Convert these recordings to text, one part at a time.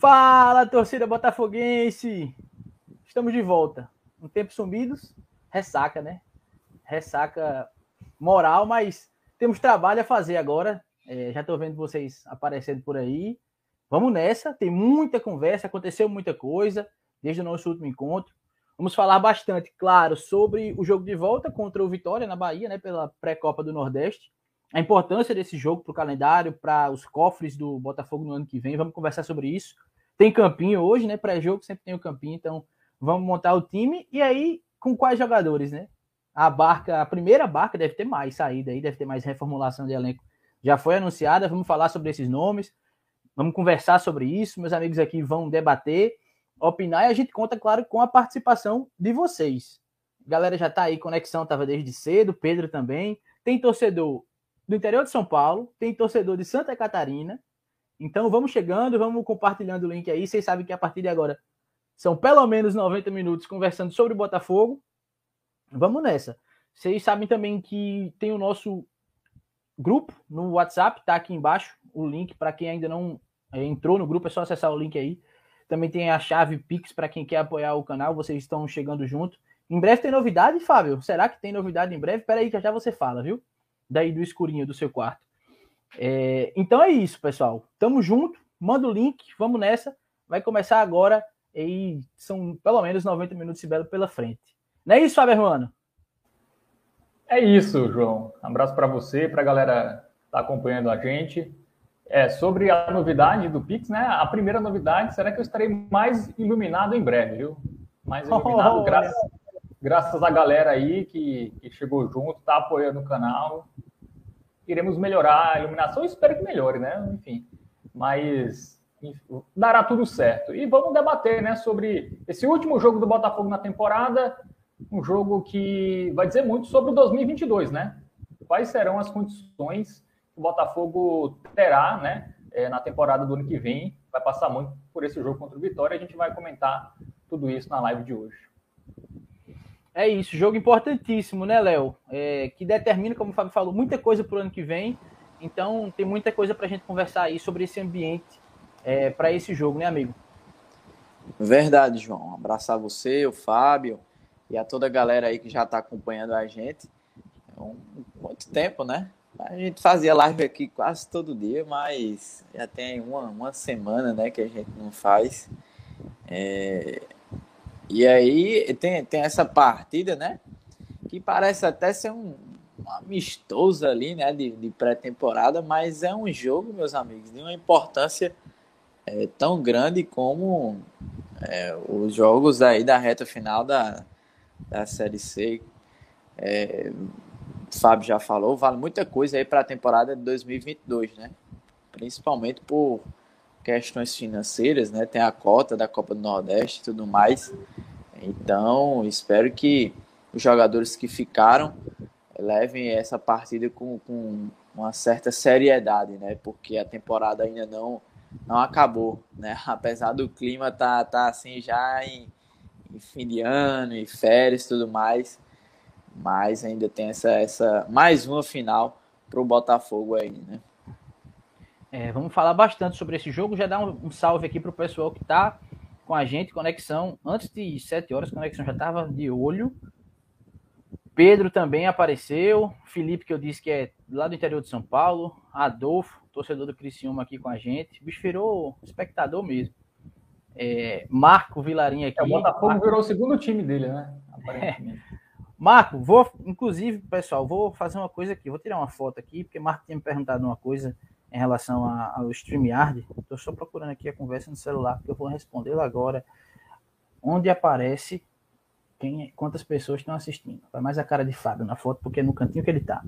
Fala, torcida botafoguense! Estamos de volta. Um tempo sumidos, ressaca, né? Ressaca moral, mas temos trabalho a fazer agora. É, já estou vendo vocês aparecendo por aí. Vamos nessa, tem muita conversa, aconteceu muita coisa desde o nosso último encontro. Vamos falar bastante, claro, sobre o jogo de volta contra o Vitória na Bahia, né, pela pré-copa do Nordeste. A importância desse jogo para o calendário, para os cofres do Botafogo no ano que vem. Vamos conversar sobre isso. Tem campinho hoje, né? Pré-jogo sempre tem o campinho, então vamos montar o time. E aí, com quais jogadores, né? A barca, a primeira barca deve ter mais saída aí, deve ter mais reformulação de elenco. Já foi anunciada, vamos falar sobre esses nomes, vamos conversar sobre isso. Meus amigos aqui vão debater, opinar e a gente conta, claro, com a participação de vocês. Galera já tá aí, conexão tava desde cedo, Pedro também. Tem torcedor do interior de São Paulo, tem torcedor de Santa Catarina, então vamos chegando, vamos compartilhando o link aí. Vocês sabem que a partir de agora são pelo menos 90 minutos conversando sobre o Botafogo. Vamos nessa. Vocês sabem também que tem o nosso grupo no WhatsApp, tá aqui embaixo o link para quem ainda não é, entrou no grupo, é só acessar o link aí. Também tem a chave Pix para quem quer apoiar o canal, vocês estão chegando junto. Em breve tem novidade, Fábio? Será que tem novidade em breve? Pera aí que já você fala, viu? Daí do escurinho do seu quarto. É, então é isso, pessoal. Tamo junto. Manda o link, vamos nessa. Vai começar agora e são pelo menos 90 minutos de belo pela frente. Não é isso, Fábio Hermano? É isso, João. Um abraço para você, para a galera que tá acompanhando a gente. É, sobre a novidade do Pix, né? A primeira novidade será que eu estarei mais iluminado em breve, viu? Mais iluminado, oh, graças, graças à galera aí que, que chegou junto, tá apoiando o canal iremos melhorar a iluminação. espero que melhore, né? Enfim, mas enfim, dará tudo certo. E vamos debater, né, sobre esse último jogo do Botafogo na temporada, um jogo que vai dizer muito sobre o 2022, né? Quais serão as condições que o Botafogo terá, né, eh, na temporada do ano que vem? Vai passar muito por esse jogo contra o Vitória. A gente vai comentar tudo isso na live de hoje. É isso, jogo importantíssimo, né, Léo? É, que determina, como o Fábio falou, muita coisa para o ano que vem. Então, tem muita coisa para a gente conversar aí sobre esse ambiente é, para esse jogo, né, amigo? Verdade, João. Abraçar você, o Fábio e a toda a galera aí que já está acompanhando a gente. É um, muito tempo, né? A gente fazia live aqui quase todo dia, mas já tem uma, uma semana né, que a gente não faz. É, e aí tem, tem essa partida, né? Que parece até ser um, amistoso ali, né? De, de pré-temporada, mas é um jogo, meus amigos, de uma importância é, tão grande como é, os jogos aí da reta final da, da Série C. É, Fábio já falou, vale muita coisa aí para a temporada de 2022, né? Principalmente por questões financeiras, né? Tem a cota da Copa do Nordeste e tudo mais. Então, espero que os jogadores que ficaram levem essa partida com, com uma certa seriedade, né? Porque a temporada ainda não não acabou, né? Apesar do clima tá, tá assim já em, em fim de ano e férias tudo mais, mas ainda tem essa, essa mais uma final para o Botafogo aí, né? É, vamos falar bastante sobre esse jogo. Já dá um, um salve aqui para o pessoal que está com a gente. Conexão, antes de 7 horas, conexão já estava de olho. Pedro também apareceu. Felipe, que eu disse que é lá do interior de São Paulo. Adolfo, torcedor do Criciúma aqui com a gente. O bicho virou espectador mesmo. É, Marco Vilarinha aqui. É, o Botafogo Marco... virou o segundo time dele, né? Aparentemente. É. Marco, vou, inclusive, pessoal, vou fazer uma coisa aqui. Vou tirar uma foto aqui, porque Marco tinha me perguntado uma coisa em relação a, ao StreamYard. Estou só procurando aqui a conversa no celular, que eu vou respondê-la agora. Onde aparece quem, quantas pessoas estão assistindo. Vai mais a cara de Fábio na foto, porque é no cantinho que ele está.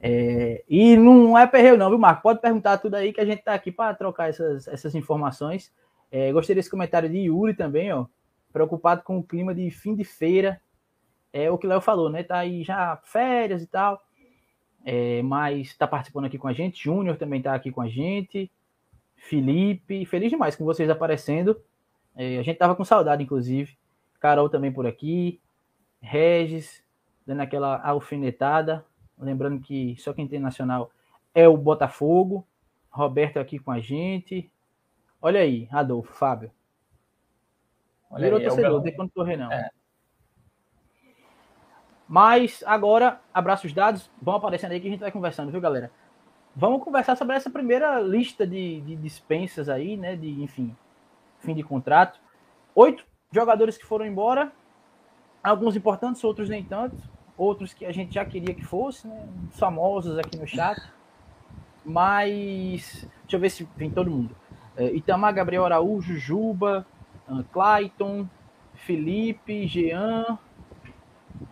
É, e não é perreu, não, viu, Marco? Pode perguntar tudo aí que a gente está aqui para trocar essas, essas informações. É, gostei desse comentário de Yuri também, ó. Preocupado com o clima de fim de feira. É o que o Léo falou, né? Tá aí já férias e tal é, mas está participando aqui com a gente. Júnior também está aqui com a gente. Felipe, feliz demais com vocês aparecendo. É, a gente tava com saudade, inclusive. Carol também por aqui. Regis, dando aquela alfinetada. Lembrando que só quem tem nacional é o Botafogo. Roberto aqui com a gente. Olha aí, Adolfo, Fábio. Olha Virou aí, é torcedor, é quando correr não. É. Mas agora, abraços dados, vão aparecendo aí que a gente vai conversando, viu, galera? Vamos conversar sobre essa primeira lista de, de dispensas aí, né? De, enfim, fim de contrato. Oito jogadores que foram embora, alguns importantes, outros nem tanto, outros que a gente já queria que fosse, né? Famosos aqui no chat. Mas deixa eu ver se vem todo mundo. É, Itamar, Gabriel Araújo, Juba, Clayton, Felipe, Jean,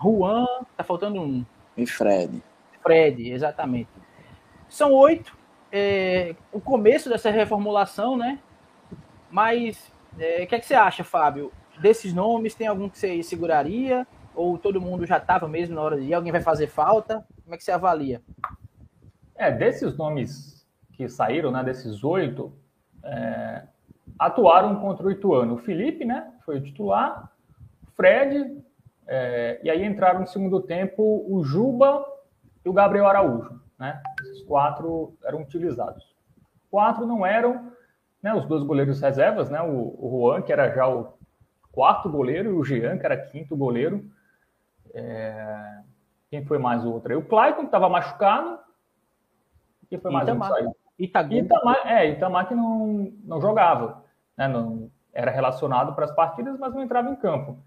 Juan, tá faltando um. E Fred. Fred, exatamente. São oito. É, o começo dessa reformulação, né? Mas é, o que, é que você acha, Fábio? Desses nomes, tem algum que você seguraria? Ou todo mundo já estava mesmo na hora de ir? Alguém vai fazer falta? Como é que você avalia? É, desses nomes que saíram, né? Desses oito, é, atuaram contra o Ituano. O Felipe, né? Foi o titular. Fred, é, e aí entraram no segundo tempo o Juba e o Gabriel Araújo. Né? Esses quatro eram utilizados. Quatro não eram né, os dois goleiros reservas, né? O, o Juan, que era já o quarto goleiro, e o Jean, que era quinto goleiro. É... Quem foi mais o outro aí? O Clayton, que estava machucado. Quem foi mais Itamar. um que saiu? Itamar, é, Itamar que não, não jogava. Né? Não, era relacionado para as partidas, mas não entrava em campo.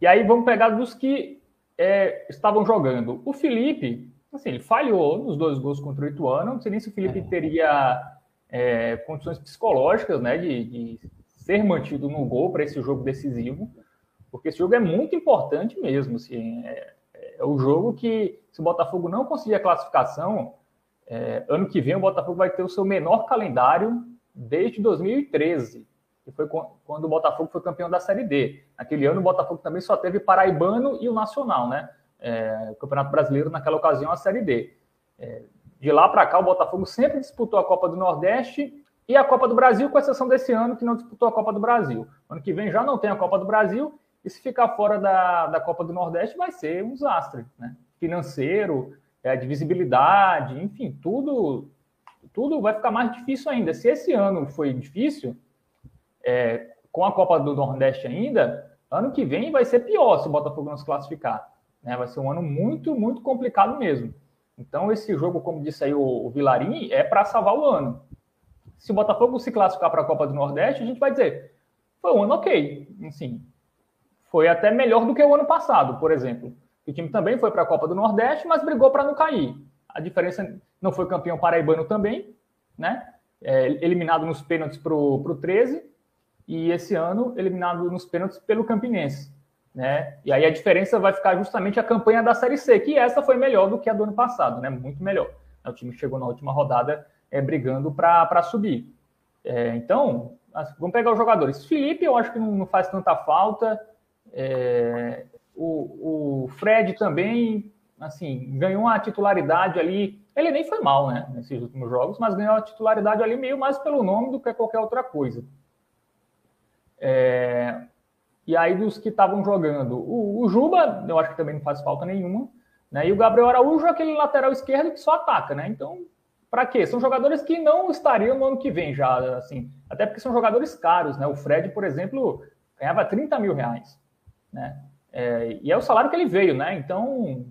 E aí vamos pegar dos que é, estavam jogando. O Felipe, assim, ele falhou nos dois gols contra o Ituano. Não sei nem se o Felipe é. teria é, condições psicológicas, né, de, de ser mantido no gol para esse jogo decisivo, porque esse jogo é muito importante mesmo. Assim, é, é o jogo que, se o Botafogo não conseguir a classificação, é, ano que vem o Botafogo vai ter o seu menor calendário desde 2013 que foi quando o Botafogo foi campeão da Série D. Naquele ano, o Botafogo também só teve Paraibano e o Nacional, né? É, o Campeonato Brasileiro, naquela ocasião, a Série D. É, de lá para cá, o Botafogo sempre disputou a Copa do Nordeste e a Copa do Brasil, com exceção desse ano, que não disputou a Copa do Brasil. Ano que vem já não tem a Copa do Brasil, e se ficar fora da, da Copa do Nordeste, vai ser um desastre, né? Financeiro, é, de visibilidade, enfim, tudo, tudo vai ficar mais difícil ainda. Se esse ano foi difícil, é, com a Copa do Nordeste ainda, ano que vem vai ser pior se o Botafogo não se classificar. Né? Vai ser um ano muito, muito complicado mesmo. Então, esse jogo, como disse aí o, o Vilarim, é para salvar o ano. Se o Botafogo se classificar para a Copa do Nordeste, a gente vai dizer, foi um ano ok. Assim, foi até melhor do que o ano passado, por exemplo. O time também foi para a Copa do Nordeste, mas brigou para não cair. A diferença não foi campeão paraibano também, né? É, eliminado nos pênaltis para o 13, e esse ano eliminado nos pênaltis pelo Campinense. Né? E aí a diferença vai ficar justamente a campanha da Série C, que essa foi melhor do que a do ano passado, né? muito melhor. O time chegou na última rodada é, brigando para subir. É, então, vamos pegar os jogadores. Felipe, eu acho que não, não faz tanta falta. É, o, o, Fred também, assim, ganhou uma titularidade ali. Ele nem foi mal, né, nesses últimos jogos, mas ganhou a titularidade ali meio mais pelo nome do que qualquer outra coisa. É, e aí, dos que estavam jogando, o, o, Juba, eu acho que também não faz falta nenhuma. Né? E o Gabriel Araújo aquele lateral esquerdo que só ataca, né? Então, para quê? São jogadores que não estariam no ano que vem já, assim. Até porque são jogadores caros, né? O Fred, por exemplo, ganhava 30 mil reais, né? É, e é o salário que ele veio, né? Então,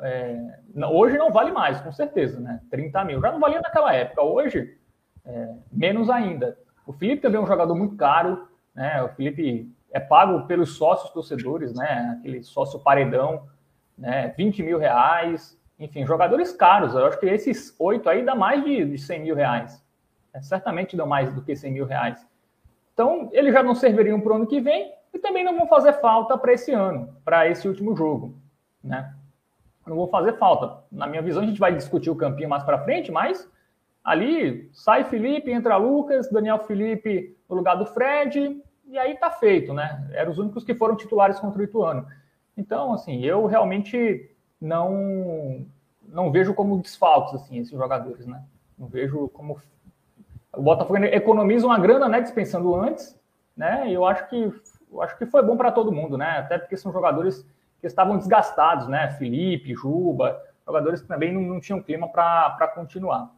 é, hoje não vale mais, com certeza, né? 30 mil. Já não valia naquela época. Hoje, é, menos ainda. O Felipe também é um jogador muito caro. Né? O Felipe é pago pelos sócios torcedores, né? Aquele sócio paredão, né? 20 mil reais. Enfim, jogadores caros. Eu acho que esses oito aí dá mais de, de 100 mil reais. É, certamente dão mais do que 100 mil reais. Então, eles já não serviriam para o ano que vem e também não vão fazer falta para esse ano, para esse último jogo, né? Não vão fazer falta. Na minha visão, a gente vai discutir o campinho mais para frente, mas ali sai Felipe, entra Lucas, Daniel Felipe no lugar do Fred, e aí tá feito, né? Eram os únicos que foram titulares contra o Ituano. Então, assim, eu realmente não não vejo como desfalques assim esses jogadores, né? Não vejo como o Botafogo economiza uma grana, né, dispensando antes, né? E eu acho que eu acho que foi bom para todo mundo, né? Até porque são jogadores que estavam desgastados, né? Felipe, Juba, jogadores que também não, não tinham clima para continuar.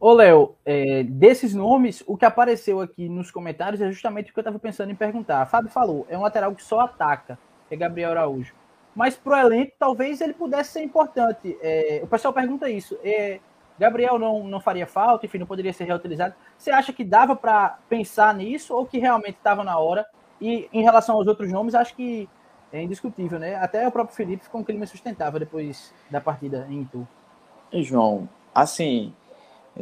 Ô, Léo, é, desses nomes, o que apareceu aqui nos comentários é justamente o que eu estava pensando em perguntar. A Fábio falou, é um lateral que só ataca, é Gabriel Araújo. Mas pro elenco, talvez ele pudesse ser importante. É, o pessoal pergunta isso. É, Gabriel não, não faria falta, enfim, não poderia ser reutilizado. Você acha que dava para pensar nisso ou que realmente estava na hora? E em relação aos outros nomes, acho que é indiscutível, né? Até o próprio Felipe ficou um clima sustentável depois da partida em Itu. João, assim,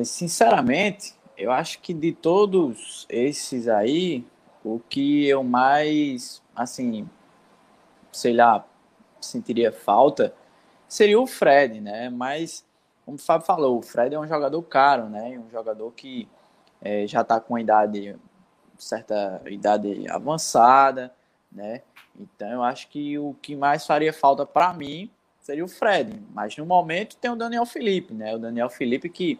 sinceramente, eu acho que de todos esses aí, o que eu mais, assim, sei lá, sentiria falta seria o Fred, né? Mas como o Fábio falou, o Fred é um jogador caro, né? Um jogador que é, já está com idade, certa idade avançada, né? Então eu acho que o que mais faria falta para mim seria o Fred. Mas no momento tem o Daniel Felipe, né? O Daniel Felipe que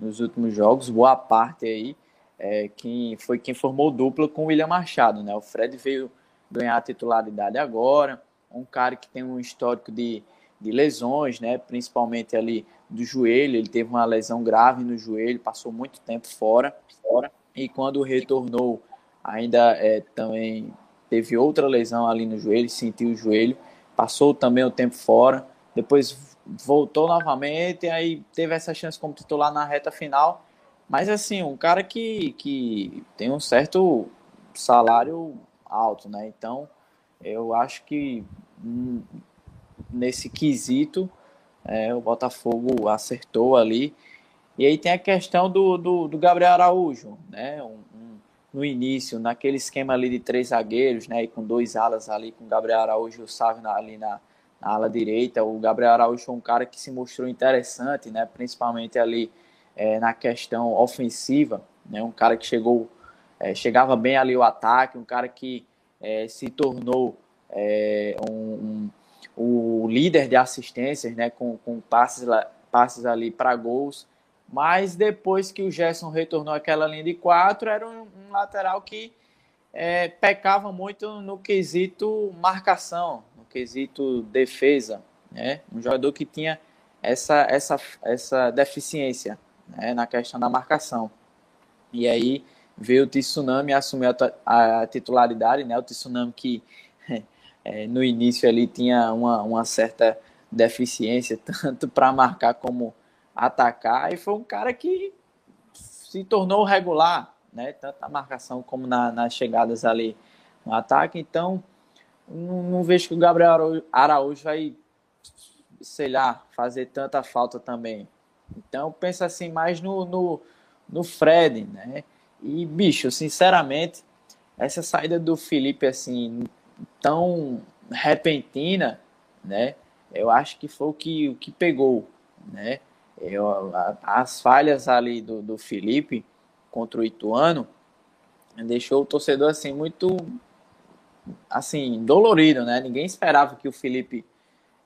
nos últimos jogos, boa parte aí, é, quem foi quem formou dupla com o William Machado, né? O Fred veio ganhar a titularidade agora, um cara que tem um histórico de, de lesões, né? Principalmente ali do joelho. Ele teve uma lesão grave no joelho, passou muito tempo fora, fora. E quando retornou, ainda é, também teve outra lesão ali no joelho, sentiu o joelho, passou também o tempo fora. Depois voltou novamente, aí teve essa chance como titular na reta final. Mas assim, um cara que, que tem um certo salário alto, né? Então, eu acho que hum, nesse quesito é, o Botafogo acertou ali. E aí tem a questão do, do, do Gabriel Araújo, né? Um, um, no início, naquele esquema ali de três zagueiros, né? E com dois alas ali, com o Gabriel Araújo e o Sávio ali na, na ala direita. O Gabriel Araújo foi um cara que se mostrou interessante, né? Principalmente ali é, na questão ofensiva, né? Um cara que chegou, é, chegava bem ali o ataque, um cara que é, se tornou é, um, um, o líder de assistências, né, com, com passes, passes ali para gols. Mas depois que o Gerson retornou àquela linha de quatro, era um, um lateral que é, pecava muito no quesito marcação, quesito defesa. Né? Um jogador que tinha essa, essa, essa deficiência né, na questão da marcação. E aí veio o Tsunami assumir a, a titularidade, né? O Tsunami que é, no início ali tinha uma, uma certa deficiência, tanto para marcar como atacar, e foi um cara que se tornou regular, né? Tanto na marcação como na, nas chegadas ali no ataque. Então, não, não, vejo que o Gabriel Araújo vai, sei lá, fazer tanta falta também. Então, penso assim mais no, no, no Fred, né? E, bicho, sinceramente, essa saída do Felipe, assim, tão repentina, né? Eu acho que foi o que, o que pegou, né? Eu, as falhas ali do, do Felipe contra o Ituano deixou o torcedor assim muito assim dolorido, né? Ninguém esperava que o Felipe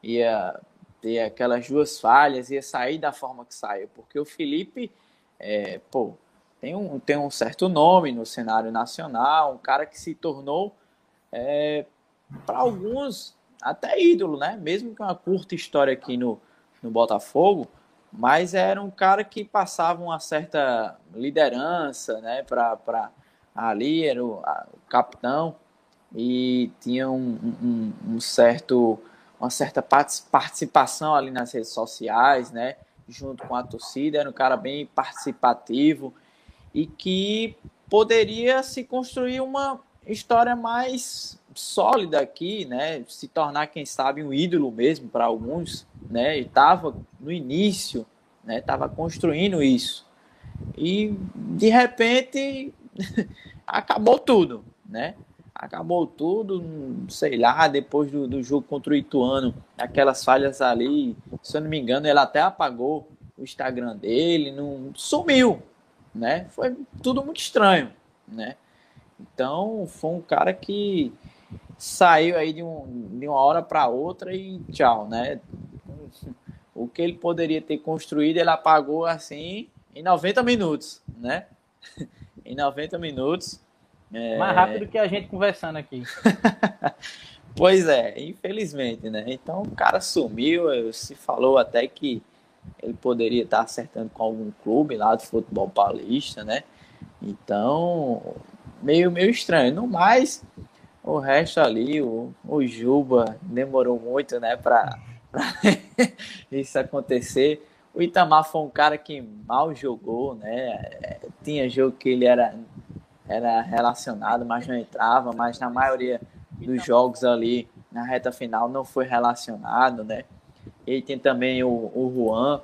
ia ter aquelas duas falhas, ia sair da forma que saiu, porque o Felipe, é, pô, tem um, tem um certo nome no cenário nacional, um cara que se tornou, é, para alguns, até ídolo, né? Mesmo com uma curta história aqui no, no Botafogo, mas era um cara que passava uma certa liderança, né? Para ali, era o, a, o, capitão e tinha um, um, um certo uma certa participação ali nas redes sociais, né? Junto com a torcida, era um cara bem participativo e que poderia se construir uma história mais sólida aqui, né? Se tornar, quem sabe, um ídolo mesmo para alguns, né? E estava no início, né? Estava construindo isso. E, de repente, acabou tudo, né? Acabou tudo, sei lá, depois do, do jogo contra o Ituano, aquelas falhas ali, se eu não me engano, ele até apagou o Instagram dele, não sumiu, né? Foi tudo muito estranho, né? Então, foi um cara que saiu aí de, um, de uma hora para outra e tchau, né? O que ele poderia ter construído, ele apagou assim em 90 minutos, né? em 90 minutos. É... Mais rápido que a gente conversando aqui. pois é, infelizmente, né? Então o cara sumiu, se falou até que ele poderia estar acertando com algum clube lá do futebol paulista, né? Então, meio, meio estranho. No mais, o resto ali, o, o Juba demorou muito, né, para isso acontecer. O Itamar foi um cara que mal jogou, né? Tinha jogo que ele era, era relacionado, mas não entrava, mas na maioria dos jogos ali na reta final não foi relacionado, né? E tem também o, o Juan,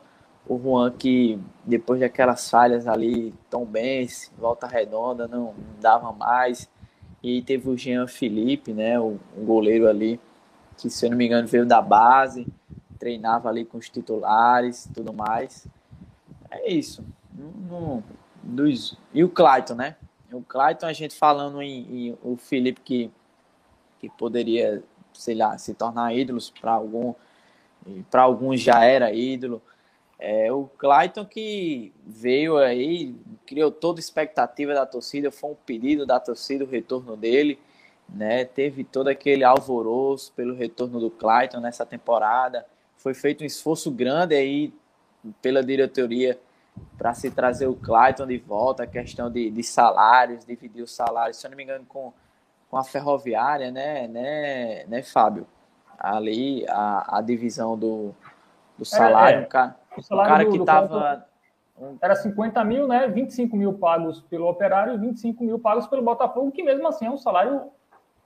o Juan que depois daquelas falhas ali, Tom Benz, volta redonda, não, não dava mais. E teve o Jean Felipe, né? O, goleiro ali, que se eu não me engano veio da base treinava ali com os titulares tudo mais. É isso. Dos, e o Clayton, né? O Clayton, a gente falando em, em o Felipe que, que poderia, sei lá, se tornar ídolos para algum para alguns já era ídolo. É, o Clayton que veio aí, criou toda a expectativa da torcida, foi um pedido da torcida o retorno dele, né? Teve todo aquele alvoroço pelo retorno do Clayton nessa temporada foi feito um esforço grande aí pela diretoria para se trazer o Clayton de volta, a questão de, de salários, dividir os salários, se eu não me engano, com, com a ferroviária, né, né, né, Fábio? Ali, a, a divisão do, do salário, é, é. Um cara, o salário um cara do, que estava... Era 50 mil, né? 25 mil pagos pelo operário e 25 mil pagos pelo Botafogo, que mesmo assim é um salário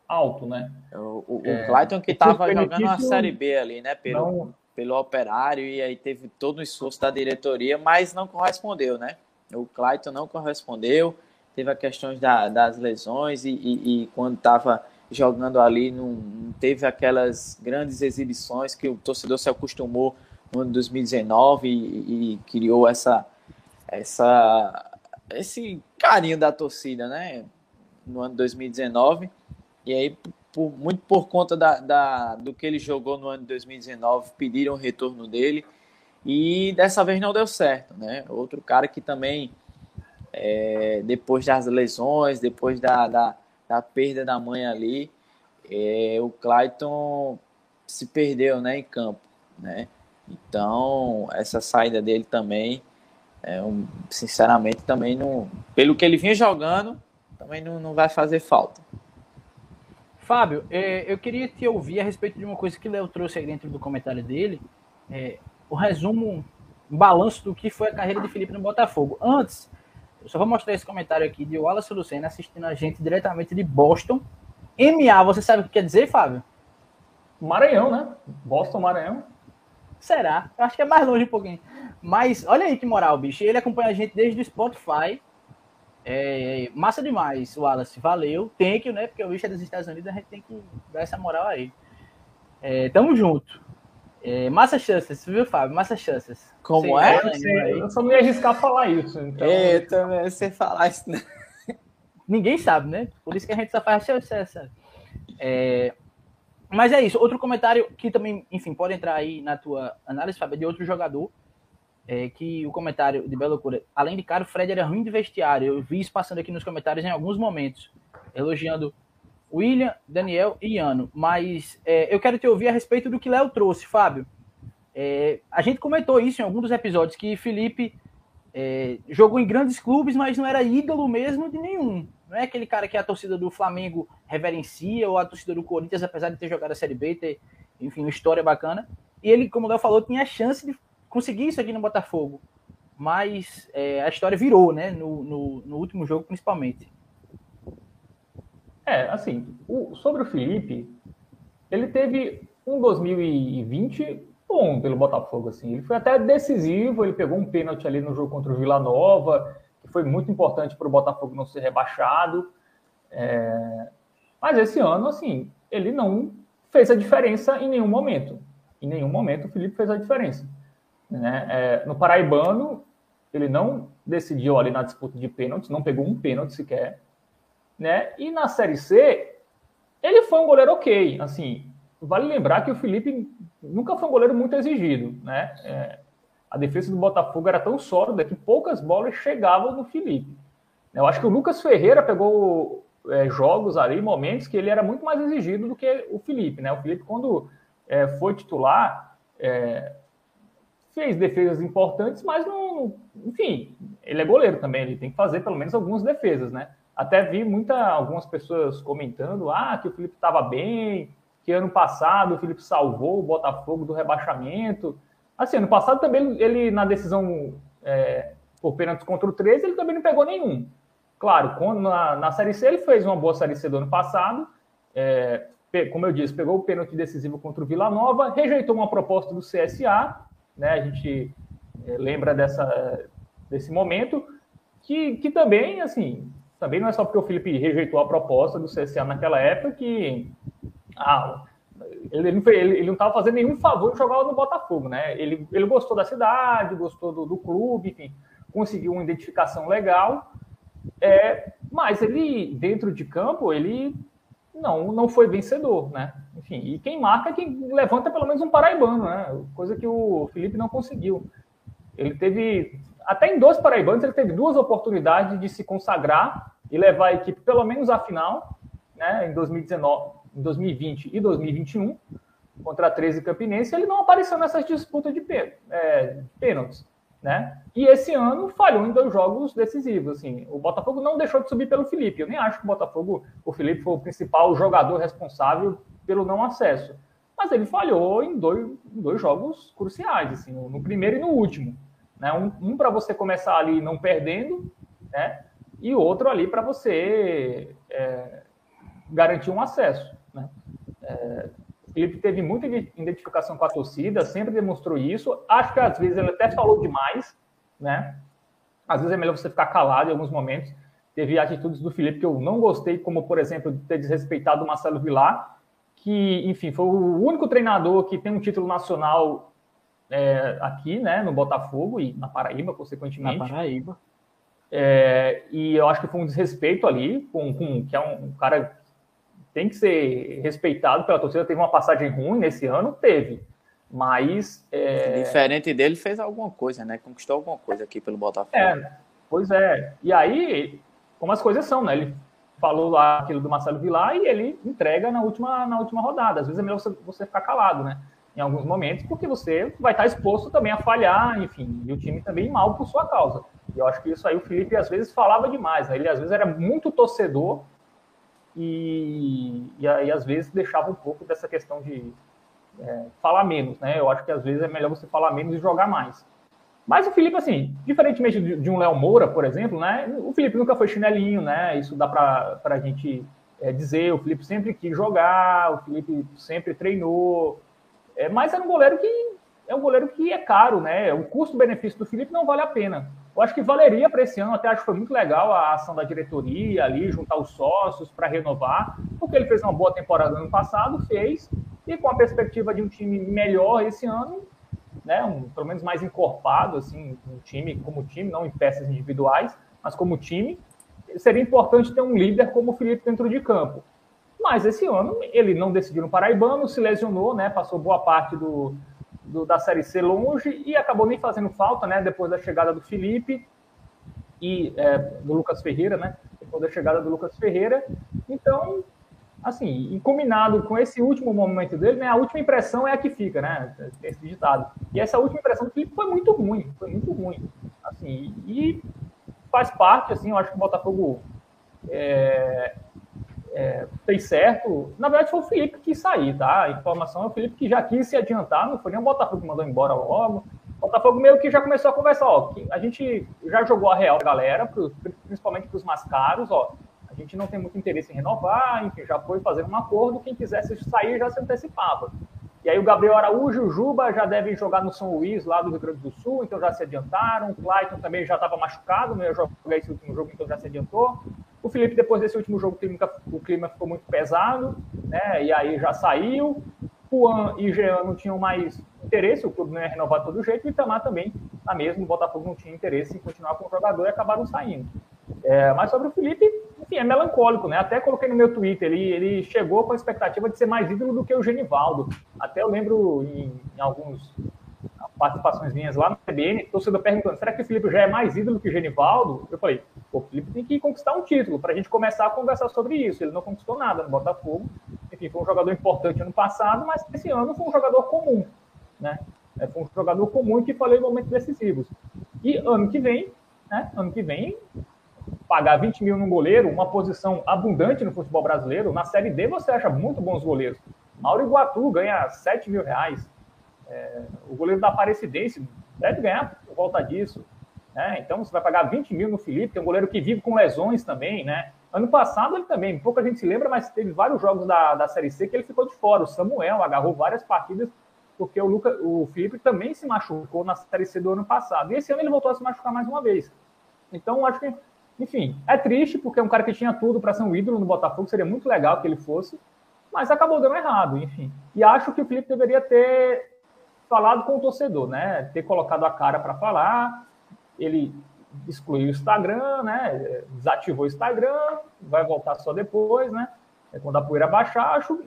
alto, né? O, o, é, o Clayton que estava jogando a Série B ali, né? Pelo, não, pelo operário e aí teve todo o esforço da diretoria, mas não correspondeu, né? O Clayton não correspondeu, teve a questões da, das lesões e, e, e quando estava jogando ali não, não, teve aquelas grandes exibições que o torcedor se acostumou no ano de 2019 e, e criou essa, essa esse carinho da torcida, né? No ano de 2019 e aí por, muito por conta da, da, do que ele jogou no ano de 2019, pediram o retorno dele e dessa vez não deu certo, né? Outro cara que também, é, depois das lesões, depois da, da, da, perda da mãe ali, é, o Clayton se perdeu né, em campo, né? Então, essa saída dele também, é um, sinceramente, também não. Pelo que ele vinha jogando, também não, não vai fazer falta. Fábio, é, eu queria te ouvir a respeito de uma coisa que o Léo trouxe aí dentro do comentário dele, é, o resumo, um balanço do que foi a carreira de Felipe no Botafogo. Antes, eu só vou mostrar esse comentário aqui de Wallace Lucena assistindo a gente diretamente de Boston. MA, você sabe o que quer dizer, Fábio? Maranhão, né? Boston, Maranhão. Será? Eu acho que é mais longe um pouquinho. Mas olha aí que moral, bicho. Ele acompanha a gente desde o Spotify é, massa demais, Wallace. Valeu. Tem que, né? Porque o bicho é dos Estados Unidos, a gente tem que dar essa moral aí. É, tamo junto. É, Massachusetts, viu, Fábio? Massachusetts. Como é? Eu, eu só me arriscar a falar isso. Então... É, também você falar isso. Né? Ninguém sabe, né? Por isso que a gente só faz é, Mas é isso. Outro comentário que também, enfim, pode entrar aí na tua análise, Fábio, é de outro jogador é, que o comentário de Bela Loucura, além de caro, o Fred era ruim de vestiário. Eu vi isso passando aqui nos comentários em alguns momentos, elogiando William, Daniel e Iano. Mas é, eu quero te ouvir a respeito do que Léo trouxe, Fábio. É, a gente comentou isso em alguns dos episódios, que Felipe é, jogou em grandes clubes, mas não era ídolo mesmo de nenhum. Não é aquele cara que a torcida do Flamengo reverencia, ou a torcida do Corinthians, apesar de ter jogado a Série B, ter, enfim, uma história bacana. E ele, como o Léo falou, tinha a chance de conseguir isso aqui no Botafogo. Mas é, a história virou, né? No, no, no, último jogo, principalmente. É, assim, o, sobre o Felipe, ele teve um 2020 bom pelo Botafogo, assim. Ele foi até decisivo, ele pegou um pênalti ali no jogo contra o Vila Nova, que foi muito importante para o Botafogo não ser rebaixado. É... Mas esse ano, assim, ele não fez a diferença em nenhum momento. Em nenhum momento o Felipe fez a diferença. Né? É, no Paraibano, ele não decidiu ali na disputa de pênaltis, não pegou um pênalti sequer. Né? E na Série C, ele foi um goleiro ok. Assim, vale lembrar que o Felipe nunca foi um goleiro muito exigido. Né? É, a defesa do Botafogo era tão sólida que poucas bolas chegavam no Felipe. Eu acho que o Lucas Ferreira pegou é, jogos ali, momentos que ele era muito mais exigido do que o Felipe. Né? O Felipe, quando é, foi titular, é, fez defesas importantes, mas não, enfim, ele é goleiro também, ele tem que fazer pelo menos algumas defesas, né? Até vi muita, algumas pessoas comentando, ah, que o Felipe estava bem, que ano passado o Felipe salvou o Botafogo do rebaixamento. Assim, ano passado também ele, na decisão é, por pênaltis contra o 13, ele também não pegou nenhum. Claro, quando na, na Série C ele fez uma boa Série C do ano passado, é, como eu disse, pegou o pênalti decisivo contra o Vila Nova, rejeitou uma proposta do CSA, né? A gente é, lembra dessa, desse momento, que, que também, assim, também não é só porque o Felipe rejeitou a proposta do CSA naquela época que ah, ele, ele, ele não estava fazendo nenhum favor de jogar no Botafogo, né? Ele, ele gostou da cidade, gostou do, do clube, enfim, conseguiu uma identificação legal, é, mas ele, dentro de campo, ele não, não foi vencedor, né? Enfim, e quem marca é quem levanta pelo menos um paraibano, né? Coisa que o Felipe não conseguiu. Ele teve, até em dois paraibanos, ele teve duas oportunidades de se consagrar e levar a equipe pelo menos à final, né? Em 2019, em 2020 e 2021, contra a 13 Campinense, ele não apareceu nessas disputas de é, pênaltis né? E esse ano falhou em dois jogos decisivos. Assim, o Botafogo não deixou de subir pelo Felipe. Eu nem acho que o Botafogo, o Felipe foi o principal jogador responsável pelo não acesso. Mas ele falhou em dois, em dois jogos cruciais, assim, no, no primeiro e no último. Né? Um, um para você começar ali não perdendo, né? E outro ali para você é, garantir um acesso. Né? É, Felipe teve muita identificação com a torcida, sempre demonstrou isso. Acho que às vezes ele até falou demais, né? Às vezes é melhor você ficar calado em alguns momentos. Teve atitudes do Felipe que eu não gostei, como por exemplo, de ter desrespeitado o Marcelo Vilar, que, enfim, foi o único treinador que tem um título nacional é, aqui, né, no Botafogo e na Paraíba, consequentemente. Na Paraíba. É, e eu acho que foi um desrespeito ali, com, com que é um, um cara tem que ser respeitado pela torcida. Teve uma passagem ruim nesse ano? Teve. Mas. É... Diferente dele, fez alguma coisa, né? Conquistou alguma coisa aqui pelo Botafogo. É, pois é. E aí, como as coisas são, né? Ele falou lá aquilo do Marcelo Vilar e ele entrega na última, na última rodada. Às vezes é melhor você, você ficar calado, né? Em alguns momentos, porque você vai estar exposto também a falhar, enfim, e o time também mal por sua causa. E eu acho que isso aí o Felipe às vezes falava demais, né? Ele às vezes era muito torcedor e, e aí às vezes deixava um pouco dessa questão de é, falar menos, né? Eu acho que às vezes é melhor você falar menos e jogar mais. Mas o Felipe, assim, diferentemente de, de um Léo Moura, por exemplo, né? O Felipe nunca foi chinelinho, né? Isso dá para a gente é, dizer. O Felipe sempre quis jogar, o Felipe sempre treinou. É, mas era um goleiro que é um goleiro que é caro, né? O custo-benefício do Felipe não vale a pena. Eu acho que valeria para esse ano, até acho que foi muito legal a ação da diretoria ali, juntar os sócios para renovar, porque ele fez uma boa temporada no ano passado, fez, e com a perspectiva de um time melhor esse ano, né, um, pelo menos mais encorpado, assim, um time como time, não em peças individuais, mas como time, seria importante ter um líder como o Felipe dentro de campo. Mas esse ano ele não decidiu no Paraibano, se lesionou, né, passou boa parte do, do, da Série C longe e acabou nem fazendo falta, né? Depois da chegada do Felipe e é, do Lucas Ferreira, né? Depois da chegada do Lucas Ferreira. Então, assim, e combinado com esse último momento dele, né? A última impressão é a que fica, né? Esse ditado. E essa última impressão do Felipe foi muito ruim, foi muito ruim. Assim, e faz parte, assim, eu acho que o Botafogo é, é, fez certo. Na verdade, foi o Felipe que sair, tá? A informação é o Felipe que já quis se adiantar, não foi nem o Botafogo que mandou embora logo. O Botafogo meio que já começou a conversar, ó, a gente já jogou a real galera, pro, principalmente para os mais caros, ó, a gente não tem muito interesse em renovar, enfim, já foi fazendo um acordo, quem quisesse sair já se antecipava. E aí o Gabriel Araújo o Juba já devem jogar no São Luís, lá do Rio Grande do Sul, então já se adiantaram. O Clayton também já estava machucado, não ia jogar esse último jogo, então já se adiantou. O Felipe, depois desse último jogo, o clima, o clima ficou muito pesado, né? E aí já saiu. Juan e Jean não tinham mais interesse, o clube não ia renovar de todo jeito, e Itamar também, na mesma, o Botafogo não tinha interesse em continuar com o jogador e acabaram saindo. É, mas sobre o Felipe, enfim, é melancólico, né? Até coloquei no meu Twitter, ele, ele chegou com a expectativa de ser mais ídolo do que o Genivaldo. Até eu lembro em, em alguns participações minhas lá no CBN, torcedor perguntando, será que o Felipe já é mais ídolo que o Genivaldo? Eu falei, o Felipe tem que conquistar um título para a gente começar a conversar sobre isso. Ele não conquistou nada no Botafogo. Enfim, foi um jogador importante ano passado, mas esse ano foi um jogador comum, né? É, foi um jogador comum que falei em momentos decisivos. E ano que vem, né? Ano que vem, pagar 20 mil num goleiro, uma posição abundante no futebol brasileiro, na Série D você acha muito bons goleiros. Mauro Iguatu ganha 7 mil reais. É, o goleiro da Aparecidense deve ganhar por volta disso. Né? Então você vai pagar 20 mil no Felipe, que é um goleiro que vive com lesões também, né? Ano passado ele também, pouca gente se lembra, mas teve vários jogos da, da Série C que ele ficou de fora. O Samuel agarrou várias partidas porque o, Luca, o Felipe também se machucou na Série C do ano passado. E esse ano ele voltou a se machucar mais uma vez. Então, acho que, enfim, é triste, porque é um cara que tinha tudo para ser um ídolo no Botafogo, seria muito legal que ele fosse, mas acabou dando errado, enfim. E acho que o Felipe deveria ter falado com o torcedor, né? Ter colocado a cara para falar. Ele excluiu o Instagram, né? Desativou o Instagram, vai voltar só depois, né? É quando a poeira baixar, acho,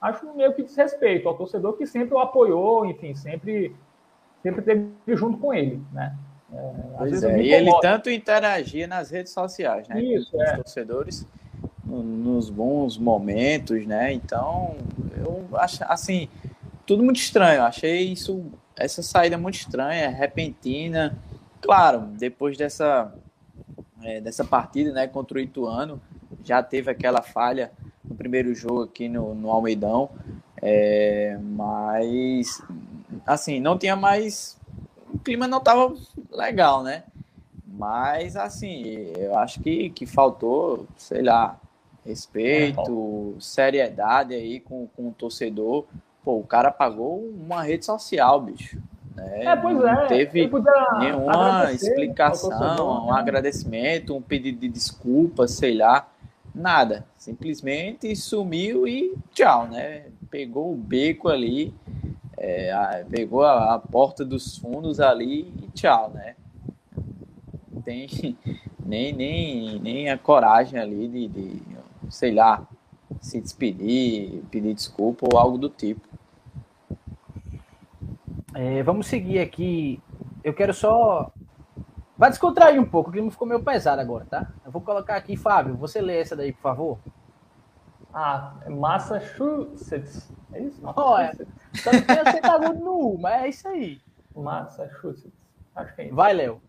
acho meio que desrespeito ao torcedor que sempre o apoiou, enfim, sempre, sempre teve junto com ele, né? É, pois é, e ele tanto interagia nas redes sociais, né? Isso, com os é. torcedores nos bons momentos, né? Então, eu acho assim, tudo muito estranho. Achei isso, essa saída muito estranha, repentina. Claro, depois dessa é, dessa partida, né, contra o Ituano, já teve aquela falha no primeiro jogo aqui no, no Almeidão, é, mas assim não tinha mais, o clima não estava legal, né? Mas assim, eu acho que, que faltou, sei lá, respeito, seriedade aí com, com o torcedor. Pô, o cara pagou uma rede social, bicho. Né? É, pois é. Não teve nenhuma explicação, um agradecimento, um pedido de desculpa, sei lá. Nada. Simplesmente sumiu e tchau, né? Pegou o beco ali, é, pegou a, a, porta dos fundos ali e tchau, né? Tem nem, nem, nem a coragem ali de, de sei lá, se despedir, pedir desculpa ou algo do tipo. É, vamos seguir aqui. Eu quero só. Vai descontrair um pouco, o clima ficou meio pesado agora, tá? Eu vou colocar aqui, Fábio, você lê essa daí, por favor. Ah, é Massachusetts. É isso? É. Só não tem acento no U, mas é isso aí. Massachusetts. Acho que é isso. Vai, Léo.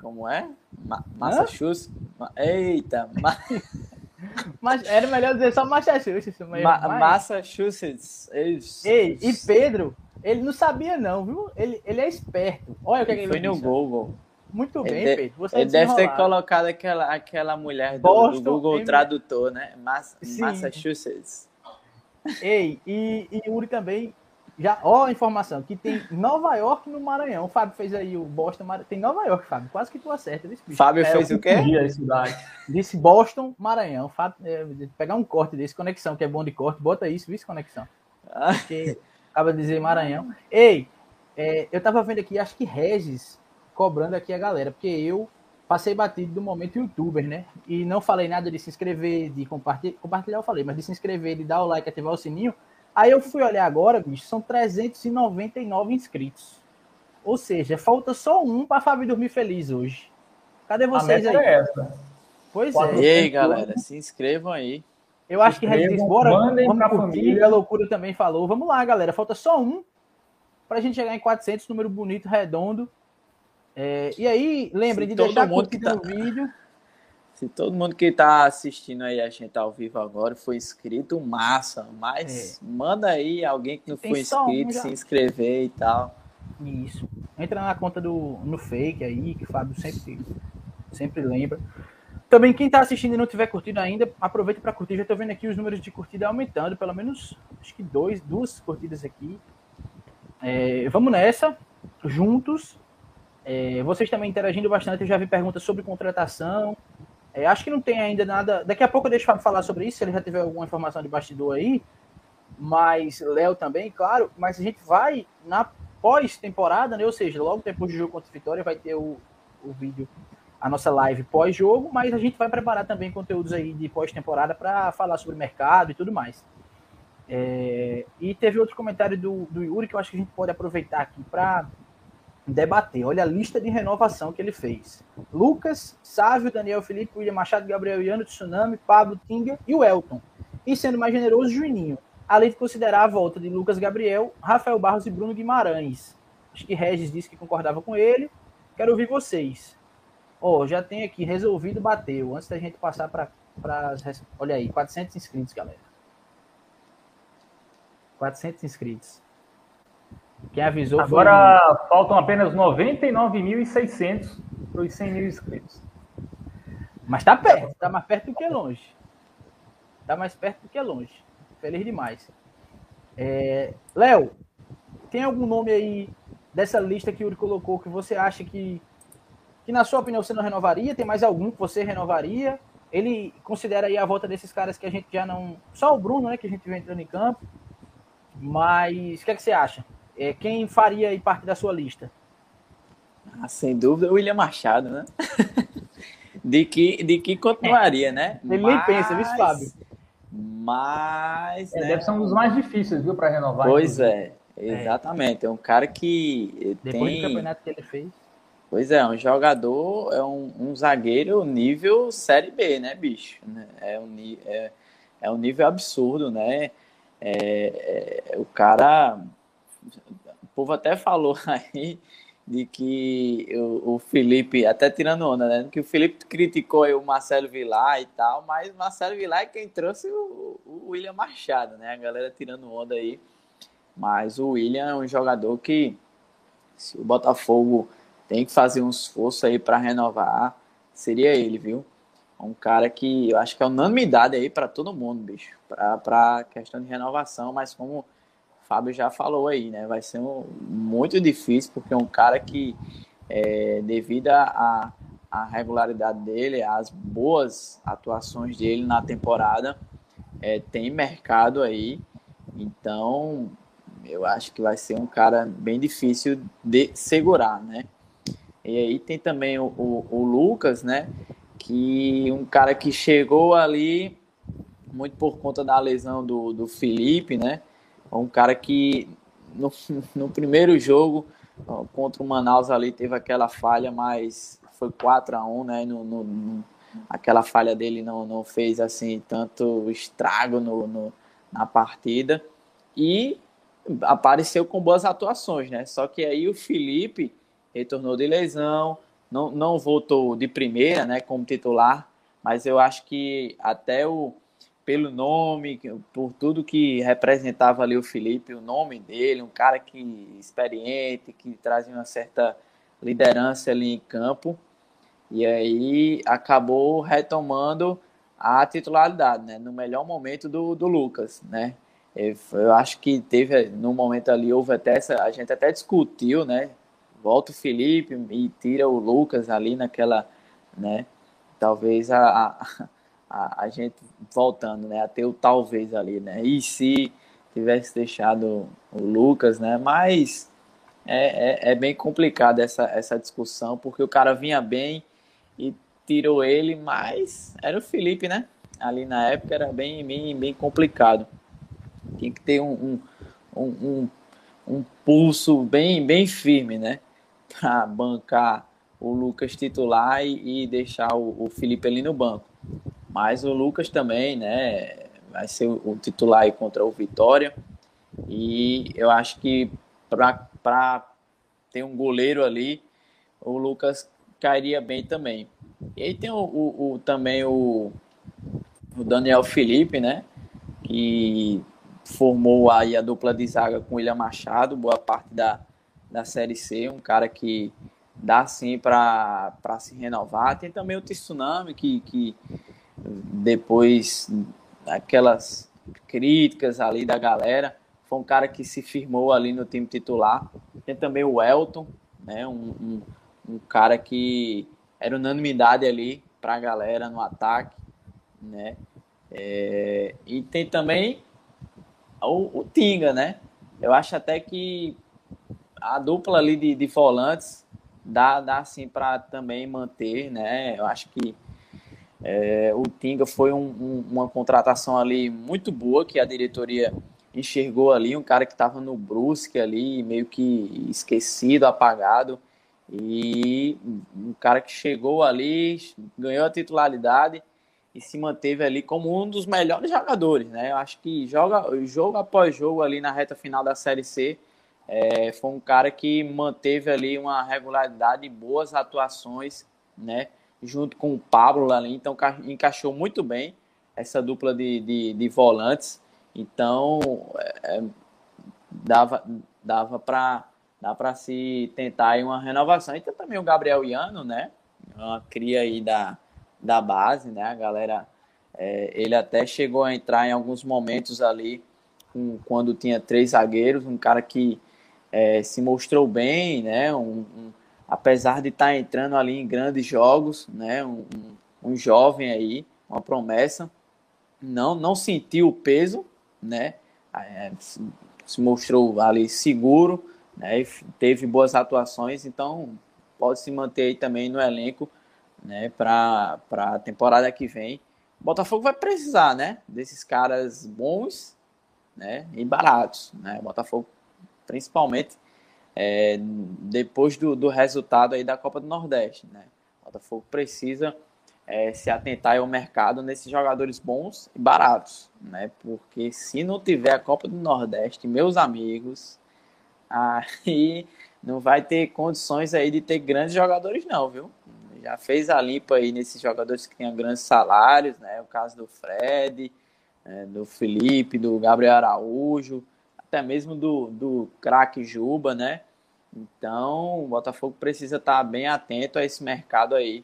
Como é? Ma Massachusetts? Hã? Eita! Ma... Mas era melhor dizer só Massachusetts. Mas, Ma Massachusetts. Isso. Ei, e Pedro, ele não sabia não, viu? Ele, ele é esperto. Olha o que, ele, é ele Foi no Google. Muito bem, ele Pedro. Você ele deve ter colocado aquela, aquela mulher do, Boston, do Google Tradutor, né? Mass Massachusetts. Ei, e, e Yuri também já, ó, a informação, que tem Nova York no Maranhão. O Fábio fez aí o Boston, tem Nova York, Fábio. Quase que tu acerta bicho. Fábio é, fez o quê? Disse Boston, Maranhão. Fábio, é, pegar um corte desse, conexão, que é bom de corte, bota isso, vice conexão. Ah. Porque acaba de dizer Maranhão. Ei, é, eu tava vendo aqui, acho que Regis cobrando aqui a galera, porque eu passei batido do momento youtuber, né? E não falei nada de se inscrever, de compartilhar, compartilhar eu falei, mas de se inscrever, de dar o like, ativar o sininho Aí eu fui olhar agora, bicho, são 399 inscritos. Ou seja, falta só um para Fábio dormir feliz hoje. Cadê vocês aí? É essa. Pois é. E aí, galera, se inscrevam aí. Eu acho que Regis, bora, mandem vamos curtir, família. a loucura também falou. Vamos lá, galera, falta só um para a gente chegar em 400, número bonito, redondo. É, e aí, lembrem de deixar curtida tá... no vídeo. Se todo mundo que está assistindo aí a gente ao vivo agora foi inscrito, massa. Mas é. manda aí alguém que não Tem foi inscrito um se inscrever e tal. Isso. Entra na conta do no fake aí, que o Fábio sempre, sempre lembra. Também quem está assistindo e não tiver curtido ainda, aproveita para curtir. Já estou vendo aqui os números de curtida aumentando, pelo menos acho que dois, duas curtidas aqui. É, vamos nessa, juntos. É, vocês também interagindo bastante. Eu já vi perguntas sobre contratação, é, acho que não tem ainda nada. Daqui a pouco eu deixo o falar sobre isso, se ele já tiver alguma informação de bastidor aí. Mas Léo também, claro. Mas a gente vai na pós-temporada, né? Ou seja, logo depois do jogo contra o Vitória vai ter o, o vídeo, a nossa live pós-jogo. Mas a gente vai preparar também conteúdos aí de pós-temporada para falar sobre mercado e tudo mais. É, e teve outro comentário do, do Yuri que eu acho que a gente pode aproveitar aqui para debater. Olha a lista de renovação que ele fez. Lucas, Sávio, Daniel Felipe, William Machado, Gabriel Iano, Tsunami, Pablo Tinga e o Elton. E sendo mais generoso, Juninho. além de considerar a volta de Lucas Gabriel, Rafael Barros e Bruno Guimarães. Acho que Regis disse que concordava com ele. Quero ouvir vocês. Ó, oh, já tem aqui, resolvido, bateu. Antes da gente passar para as... Olha aí, 400 inscritos, galera. 400 inscritos. Quem avisou Agora foi... faltam apenas 99.600 para os 100 mil inscritos. Mas tá perto, tá mais perto do que longe. Tá mais perto do que longe. Feliz demais. É... Léo, tem algum nome aí dessa lista que o Yuri colocou que você acha que que na sua opinião você não renovaria? Tem mais algum que você renovaria? Ele considera aí a volta desses caras que a gente já não. Só o Bruno, né? Que a gente vem entrando em campo. Mas o que, é que você acha? É, quem faria aí parte da sua lista? Ah, sem dúvida, o William Machado, né? de, que, de que continuaria, é. né? Ele mas... nem pensa, viu, Fábio? Mas. É, né? Deve ser um dos mais difíceis, viu, para renovar. Pois é, exatamente. É. é um cara que. Depois tem... do campeonato que ele fez. Pois é, um jogador, é um, um zagueiro nível Série B, né, bicho? É um, é, é um nível absurdo, né? É, é, o cara. O povo até falou aí de que o, o, Felipe, até tirando onda, né? Que o Felipe criticou o Marcelo Vilar e tal, mas o Marcelo Vilar é quem trouxe o, o William Machado, né? A galera tirando onda aí. Mas o William é um jogador que, se o Botafogo tem que fazer um esforço aí para renovar, seria ele, viu? Um cara que eu acho que é unanimidade aí para todo mundo, bicho, para questão de renovação, mas como o Fábio já falou aí, né? Vai ser um, muito difícil, porque é um cara que, é, devido à regularidade dele, às boas atuações dele na temporada, é, tem mercado aí. Então, eu acho que vai ser um cara bem difícil de segurar, né? E aí tem também o, o, o, Lucas, né? Que um cara que chegou ali muito por conta da lesão do, do Felipe, né? Um cara que no, no primeiro jogo contra o Manaus ali teve aquela falha, mas foi 4 a 1 né? No, no, no, aquela falha dele não, não fez assim tanto estrago no, no, na partida. E apareceu com boas atuações, né? Só que aí o Felipe retornou de lesão, não, não voltou de primeira, né, como titular, mas eu acho que até o pelo nome, por tudo que representava ali o Felipe, o nome dele, um cara que experiente, que trazia uma certa liderança ali em campo, e aí acabou retomando a titularidade, né, no melhor momento do, do Lucas, né, eu acho que teve, no momento ali, houve até essa, a gente até discutiu, né, volta o Felipe e tira o Lucas ali naquela, né? Talvez a, a, a gente voltando, né? A ter o talvez ali, né? E se tivesse deixado o Lucas, né? Mas é, é, é bem complicado essa, essa discussão, porque o cara vinha bem e tirou ele, mas era o Felipe, né? Ali na época era bem, bem, bem complicado. Tinha que ter um, um, um, um, um pulso bem, bem firme, né? Para bancar o Lucas titular e, e deixar o, o, Felipe ali no banco. Mas o Lucas também, né, vai ser o, o titular aí contra o Vitória. E eu acho que para ter um goleiro ali, o Lucas cairia bem também. E aí tem o, o, o também o, o Daniel Felipe, né? Que formou aí a dupla de zaga com o William Machado, boa parte da, da Série C, um cara que dá sim para se renovar. Tem também o Tsunami, que, que depois daquelas críticas ali da galera, foi um cara que se firmou ali no time titular. Tem também o Elton, né, um, um, um cara que era unanimidade ali para a galera no ataque, né? É, e tem também o, o Tinga, né? Eu acho até que a dupla ali de, de volantes dá, dá assim para também manter, né? Eu acho que é, o Tinga foi um, um, uma contratação ali muito boa que a diretoria enxergou ali, um cara que estava no Brusque ali, meio que esquecido, apagado, e um cara que chegou ali, ganhou a titularidade e se manteve ali como um dos melhores jogadores, né? Eu acho que joga, jogo após jogo ali na reta final da Série C, é, foi um cara que manteve ali uma regularidade e boas atuações, né? Junto com o Pablo ali, então encaixou muito bem essa dupla de, de, de volantes. Então, é, é dava, dava para dá para se tentar aí uma renovação. E tem também o Gabriel Iano, né? Uma cria aí da, da base, né? A galera, é, ele até chegou a entrar em alguns momentos ali, um, quando tinha três zagueiros, um cara que é, se mostrou bem, né? Um, um, apesar de estar tá entrando ali em grandes jogos, né? Um, um, jovem aí, uma promessa, não não sentiu o peso, né? É, se mostrou ali seguro, né? teve boas atuações, então pode se manter aí também no elenco né? para a temporada que vem. O Botafogo vai precisar né? desses caras bons né? e baratos. Né? O Botafogo, principalmente é, depois do, do resultado aí da Copa do Nordeste. Né? O Botafogo precisa é, se atentar ao mercado nesses jogadores bons e baratos, né? Porque se não tiver a Copa do Nordeste, meus amigos, aí não vai ter condições aí de ter grandes jogadores não, viu? Já fez a limpa aí nesses jogadores que tinham grandes salários, né? O caso do Fred, é, do Felipe, do Gabriel Araújo, até mesmo do, do craque Juba, né? Então, o Botafogo precisa estar bem atento a esse mercado aí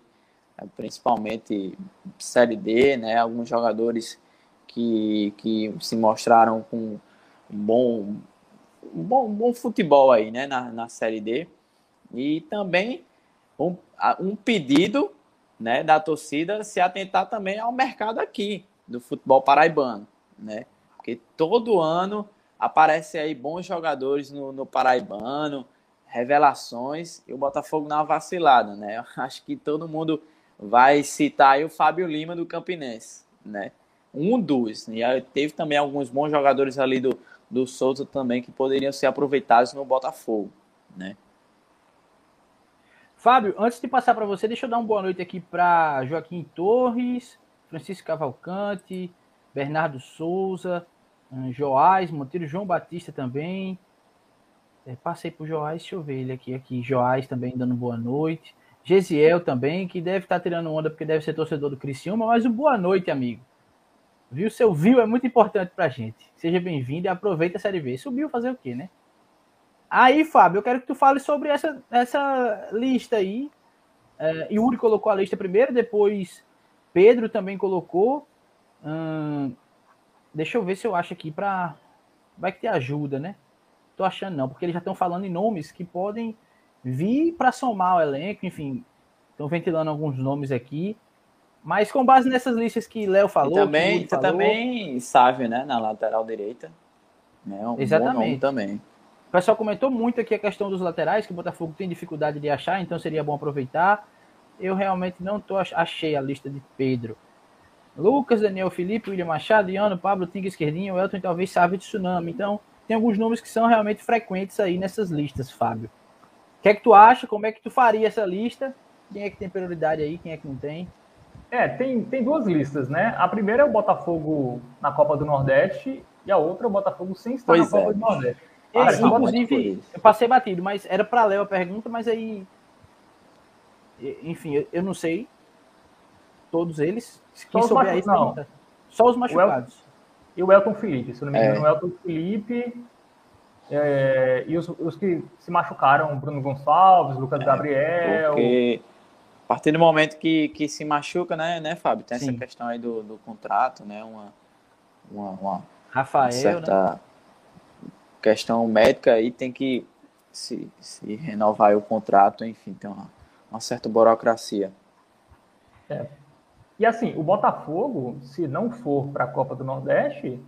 principalmente Série D, né? Alguns jogadores que, que se mostraram com um bom, um bom, um bom futebol aí, né? Na, na Série D. E também um, um pedido né, da torcida se atentar também ao mercado aqui do futebol paraibano, né? Porque todo ano aparece aí bons jogadores no, no paraibano, revelações, e o Botafogo na vacilada, né? Acho que todo mundo vai citar aí o Fábio Lima do Campinense, né? Um dos. E teve também alguns bons jogadores ali do, do Souza também que poderiam ser aproveitados no Botafogo, né? Fábio, antes de passar para você, deixa eu dar uma boa noite aqui para Joaquim Torres, Francisco Cavalcante, Bernardo Souza, Joás, Monteiro João Batista também. É, passei por Joás, deixa eu ver ele aqui, aqui. Joás também dando boa noite. Gesiel também, que deve estar tirando onda porque deve ser torcedor do Criciúma, mas um boa noite, amigo. Viu? Seu viu é muito importante pra gente. Seja bem-vindo e aproveita a Série B. Subiu fazer o quê, né? Aí, Fábio, eu quero que tu fale sobre essa, essa lista aí. É, Yuri colocou a lista primeiro, depois Pedro também colocou. Hum, deixa eu ver se eu acho aqui pra. Vai que te ajuda, né? Tô achando não, porque eles já estão falando em nomes que podem vir para somar o elenco, enfim, estão ventilando alguns nomes aqui. Mas com base nessas listas que Léo falou. E também, falou, também Sávio, né? Na lateral direita. Né, um Exatamente. também. O pessoal comentou muito aqui a questão dos laterais, que o Botafogo tem dificuldade de achar, então seria bom aproveitar. Eu realmente não tô, achei a lista de Pedro. Lucas, Daniel Felipe, William Machado, Iano, Pablo, Tinga Esquerdinho, Elton talvez Sávio de Tsunami. Então, tem alguns nomes que são realmente frequentes aí nessas listas, Fábio. O que é que tu acha? Como é que tu faria essa lista? Quem é que tem prioridade aí? Quem é que não tem? É, tem, tem duas listas, né? A primeira é o Botafogo na Copa do Nordeste e a outra é o Botafogo sem estar pois na é. Copa do Nordeste. Esse, inclusive, eu passei batido, mas era para ler a pergunta, mas aí. Enfim, eu, não sei. Todos eles. Só os, machu... não. Só os machucados. O El... E o Elton Felipe, se não me engano, é. o Elton Felipe é, e os, os, que se machucaram, Bruno Gonçalves, Lucas é, Gabriel. Porque a partir do momento que, que se machuca, né, né, Fábio? Tem Sim. essa questão aí do, do contrato, né? Uma, uma, uma Rafael, certa né? questão médica aí tem que se, se renovar o contrato, enfim, tem uma, uma certa burocracia. É. E assim, o Botafogo, se não for para a Copa do Nordeste,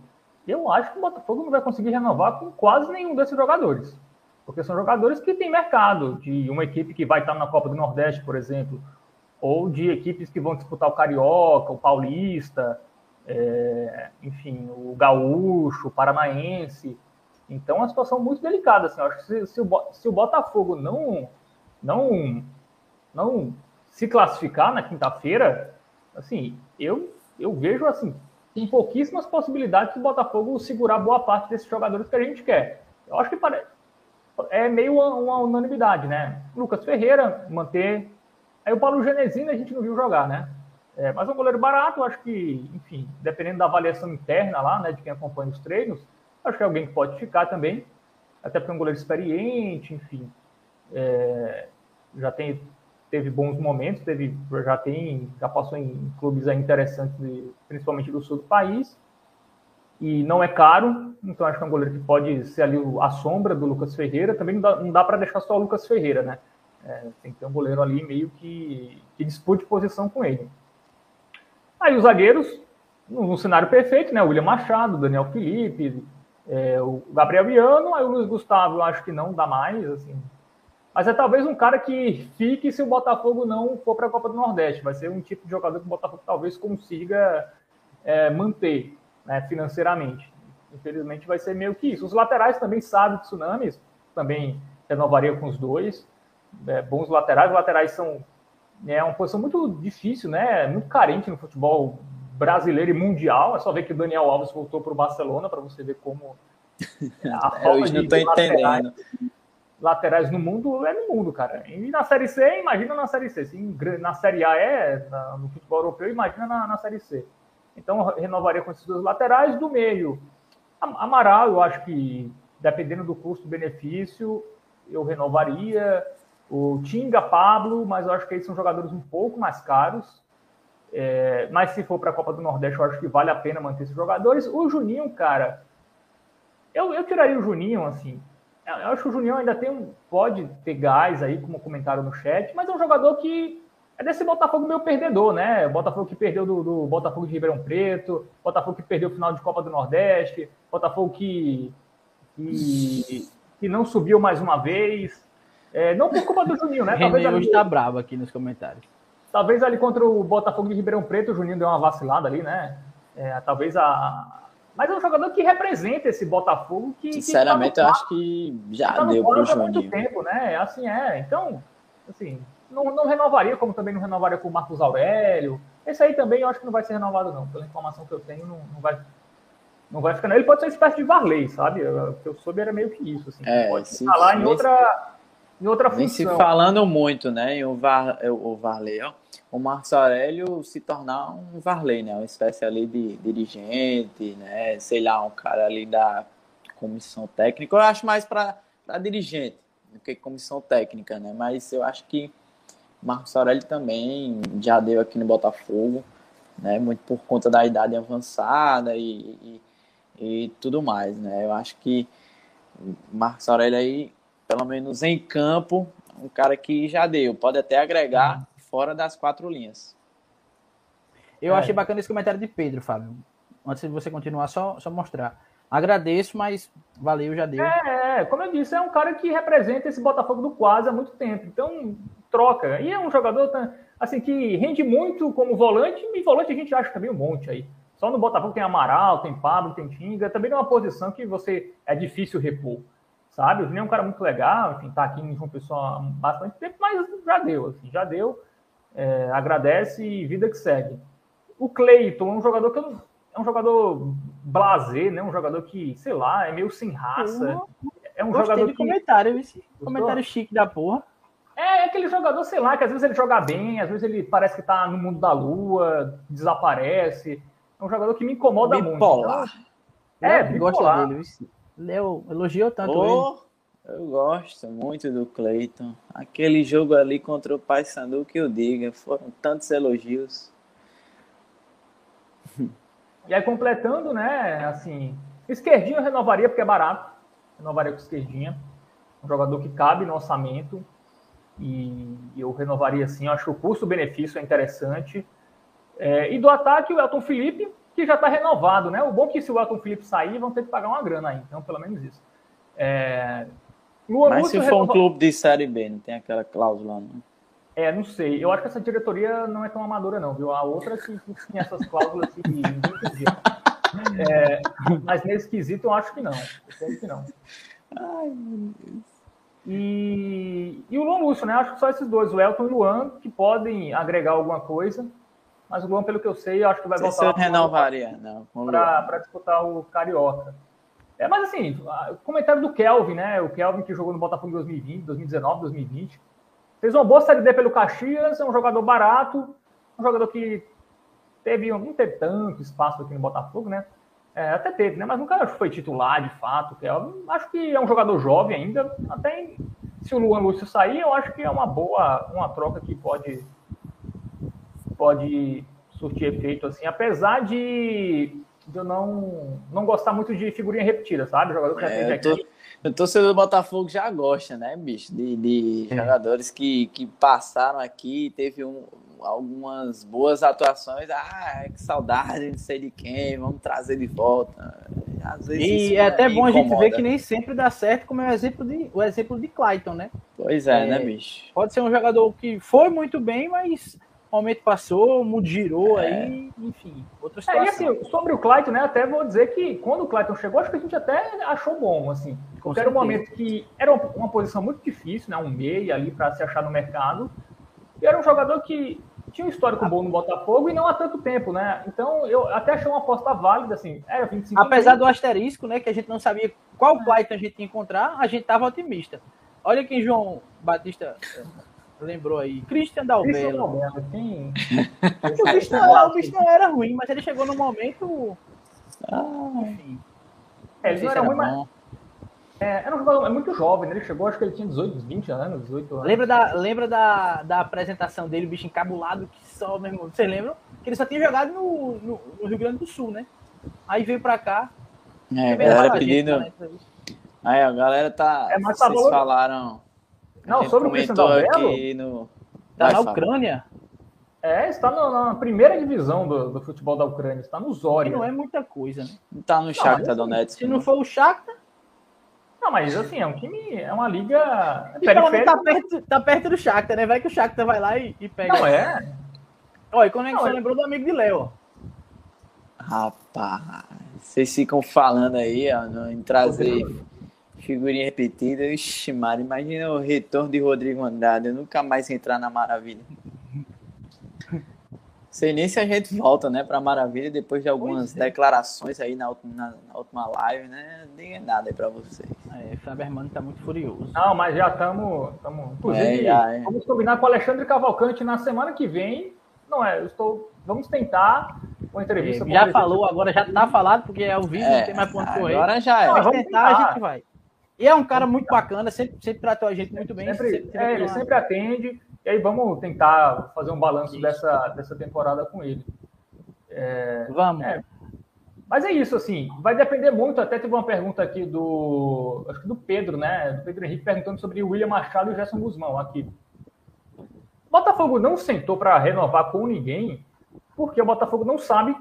eu acho que o Botafogo não vai conseguir renovar com quase nenhum desses jogadores. Porque são jogadores que têm mercado, de uma equipe que vai estar na Copa do Nordeste, por exemplo, ou de equipes que vão disputar o Carioca, o Paulista, é, enfim, o Gaúcho, o Paranaense. Então é uma situação muito delicada. Assim, eu acho que se, se, o, se o Botafogo não, não, não se classificar na quinta-feira, assim, eu eu vejo assim, tem pouquíssimas possibilidades do Botafogo segurar boa parte desses jogadores que a gente quer. Eu acho que pare... é meio uma, uma, unanimidade, né? Lucas Ferreira, manter. Aí o Paulo Genesino a gente não viu jogar, né? É, mas é um goleiro barato, acho que, enfim, dependendo da avaliação interna lá, né, de quem acompanha os treinos, acho que é alguém que pode ficar também, até porque é um goleiro experiente, enfim. É, já tem teve bons momentos, teve, já tem, já passou em clubes interessantes, principalmente do sul do país, e não é caro, então acho que é um goleiro que pode ser ali a sombra do Lucas Ferreira, também não dá, dá para deixar só o Lucas Ferreira, né? É, tem que ter um goleiro ali meio que, que dispute posição com ele. Aí os zagueiros, no, cenário perfeito, né? O William Machado, Daniel Felipe, é, o Gabriel Viano, aí o Luiz Gustavo, eu acho que não dá mais, assim, mas é talvez um cara que fique se o Botafogo não for para a Copa do Nordeste. Vai ser um tipo de jogador que o Botafogo talvez consiga é, manter né, financeiramente. Infelizmente vai ser meio que isso. Os laterais também sabem de tsunamis, também renovaria com os dois. É, bons laterais. Os laterais são é uma posição muito difícil, né? Muito carente no futebol brasileiro e mundial. É só ver que o Daniel Alves voltou para o Barcelona para você ver como a falta Eu de, não estou entendendo laterais no mundo é no mundo, cara. E na Série C, imagina na Série C. Se na Série A é na, no futebol europeu, imagina na, na Série C. Então, renovaria com esses dois laterais do meio. Amaral, eu acho que, dependendo do custo-benefício, eu renovaria. O Tinga, Pablo, mas eu acho que eles são jogadores um pouco mais caros. É, mas se for para a Copa do Nordeste, eu acho que vale a pena manter esses jogadores. O Juninho, cara, eu, eu tiraria o Juninho, assim, eu acho que o Juninho ainda tem um, pode ter gás aí, como comentaram no chat, mas é um jogador que é desse Botafogo meio perdedor, né? Botafogo que perdeu do, do Botafogo de Ribeirão Preto, Botafogo que perdeu o final de Copa do Nordeste, Botafogo que, que, que não subiu mais uma vez. É, não por culpa do Juninho, né? Talvez René hoje tá bravo aqui nos comentários. Talvez ali contra o Botafogo de Ribeirão Preto, o Juninho deu uma vacilada ali, né? É, talvez a, mas é um jogador que representa esse Botafogo que. Sinceramente, que tá eu acho que já tá deu para o muito tempo, né? Assim é. Então, assim, não, não renovaria, como também não renovaria com o Marcos Aurélio. Esse aí também eu acho que não vai ser renovado, não. Pela informação que eu tenho, não, não vai. Não vai ficar. Não. Ele pode ser uma espécie de Varley, sabe? O que eu soube era meio que isso. Assim, é, pode estar lá em outra, em outra função. Vem se falando muito, né? Em o, Var, o Varley, ó o Marcos Aurélio se tornar um Varley, né? Uma espécie ali de dirigente, né? Sei lá, um cara ali da comissão técnica. Eu acho mais para dirigente do que comissão técnica, né? Mas eu acho que Marcos Aurélio também já deu aqui no Botafogo, né? Muito por conta da idade avançada e, e, e tudo mais, né? Eu acho que Marcos Aurélio aí, pelo menos em campo, um cara que já deu. Pode até agregar, fora das quatro linhas. Eu é. achei bacana esse comentário de Pedro, Fábio. Antes de você continuar, só, só mostrar. Agradeço, mas valeu, já deu. É, é, como eu disse, é um cara que representa esse Botafogo do quase há muito tempo. Então, troca. E é um jogador assim que rende muito como volante, e volante a gente acha também um monte aí. Só no Botafogo tem Amaral, tem Pablo, tem Tinga, também é uma posição que você é difícil repor sabe? O Juninho é um cara muito legal, enfim, tá aqui em João Pessoa há bastante tempo, mas já deu, assim, já deu é, agradece e vida que segue. O Cleiton é um jogador que eu, é um jogador blazer, né? Um jogador que, sei lá, é meio sem raça. É um Gostei jogador que... comentário, esse comentário chique da porra. É, é aquele jogador, sei lá, que às vezes ele joga bem, às vezes ele parece que tá no mundo da lua, desaparece. É um jogador que me incomoda bipolar. muito. Então, é, bipolar. Gosta dele, Leo elogiou tanto oh, ele. Eu gosto muito do Cleiton. Aquele jogo ali contra o Paysandu que eu diga, foram tantos elogios. E aí completando, né, assim, esquerdinho eu renovaria porque é barato. Renovaria com esquerdinha. Um jogador que cabe no orçamento. E eu renovaria assim, eu acho que o custo-benefício é interessante. É, e do ataque, o Elton Felipe, que já está renovado, né? O bom é que se o Elton Felipe sair, vão ter que pagar uma grana aí. Então, pelo menos isso. É, Lua Mas se for renova... um clube de Série B, não tem aquela cláusula, não? É, não sei. Eu acho que essa diretoria não é tão amadora, não, viu? A outra que, que tinha essas cláusulas que ninguém entendia. É, mas nesse quesito eu acho que não. Eu acho que não. Ai, meu Deus. E, e o Luan Lúcio, né? Acho que só esses dois, o Elton e o Luan, que podem agregar alguma coisa. Mas o Luan, pelo que eu sei, eu acho que vai voltar. Renovaria, não. Para disputar o Carioca. É, mas assim, comentário do Kelvin, né? O Kelvin que jogou no Botafogo em 2020, 2019, 2020. Fez uma boa série D pelo Caxias, é um jogador barato, um jogador que teve, não teve tanto espaço aqui no Botafogo, né? É, até teve, né? Mas nunca foi titular de fato. Kelvin. Acho que é um jogador jovem ainda. Até se o Luan Lúcio sair, eu acho que é uma boa, uma troca que pode, pode surtir efeito assim, apesar de eu não, não gostar muito de figurinha repetida, sabe? Jogador que é, eu tô, O torcedor do Botafogo já gosta, né, bicho? De, de é. jogadores que, que passaram aqui, teve um, algumas boas atuações. Ah, que saudade, não sei de quem, vamos trazer de volta. Às vezes e é até bom incomoda. a gente ver que nem sempre dá certo, como é o exemplo de, o exemplo de Clayton, né? Pois é, né, é né, bicho? Pode ser um jogador que foi muito bem, mas o momento passou, o mundo girou é. aí, enfim, outra situação. É, e assim, sobre o Clayton, né, até vou dizer que quando o Clayton chegou, acho que a gente até achou bom, assim, porque era um momento que era uma posição muito difícil, né, um meio ali para se achar no mercado, e era um jogador que tinha um histórico bom no Botafogo e não há tanto tempo, né? Então eu até achei uma aposta válida, assim. Era 25 Apesar do asterisco, né? Que a gente não sabia qual. Clayton a gente ia encontrar, a gente estava otimista. Olha quem João Batista lembrou aí. Christian Dalbello. Quem... o, bicho não, o bicho não era ruim, mas ele chegou no momento. Ah, enfim. É, ele não era ruim, mas. É, era um jogador é muito jovem, né? Ele chegou, acho que ele tinha 18, 20 anos, 18 anos. Lembra da, lembra da, da apresentação dele, o bicho encabulado que só, meu irmão? Vocês lembram? Que ele só tinha jogado no, no, no Rio Grande do Sul, né? Aí veio pra cá. É, a galera pedindo. Né, aí, a galera tá. É, mas tá vocês falaram não, sobre o Cristian Dalbello. No... Tá na Ucrânia? É, está na, primeira divisão do, do, futebol da Ucrânia, está no Zória. não é muita coisa, né? Está no Shakhtar Donetsk. Se não né? for o Shakhtar... Não, mas assim, é um time, é uma liga periférica. Tá perto, tá perto do Shakhtar, né? Vai que o Shakhtar vai lá e, e pega. Não é? Olha, quando é que você é... lembrou do amigo de Léo. Rapaz, vocês ficam falando aí, ó, em trazer Figurinha repetida. Ixi, Mara, imagina o retorno de Rodrigo Andrade. Eu nunca mais entrar na Maravilha. Sei nem se a gente volta, né, pra Maravilha depois de algumas é. declarações aí na, na, na, última live, né? Nem é nada aí pra vocês. É, Faber Mano tá muito furioso. Não, mas já estamos. Inclusive, é, é. vamos combinar com o Alexandre Cavalcante na semana que vem. Não é, eu estou. Vamos tentar uma entrevista. É, já falou, agora já tá falado, porque é o vídeo, não tem mais ponto correr. Agora já é. Não, vamos tentar, a gente vai. E é um cara muito bacana, sempre, sempre tratou a gente muito bem. Sempre, sempre, é, ele sempre atende. E aí vamos tentar fazer um balanço dessa, dessa temporada com ele. É, vamos. É, mas é isso, assim, vai depender muito. Até teve uma pergunta aqui do. Acho que do Pedro, né? Do Pedro Henrique perguntando sobre o William Machado e o Gerson Guzmão aqui. O Botafogo não sentou para renovar com ninguém, porque o Botafogo não sabe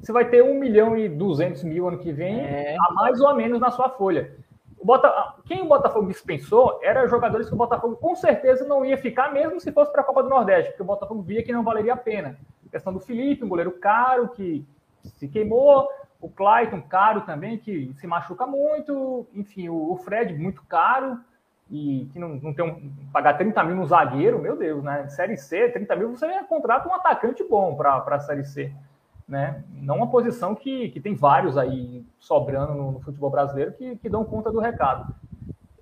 se vai ter 1 milhão e 200 mil ano que vem, é. a mais ou a menos na sua folha. O Bota... Quem o Botafogo dispensou eram jogadores que o Botafogo com certeza não ia ficar, mesmo se fosse para a Copa do Nordeste, porque o Botafogo via que não valeria a pena. A questão do Felipe, um goleiro caro que se queimou, o Clayton, caro também, que se machuca muito, enfim, o Fred, muito caro, e que não, não tem um, pagar 30 mil no zagueiro, meu Deus, né? Série C, 30 mil, você contrata um atacante bom para a Série C né? Não uma posição que, que tem vários aí sobrando no, no futebol brasileiro que, que dão conta do recado.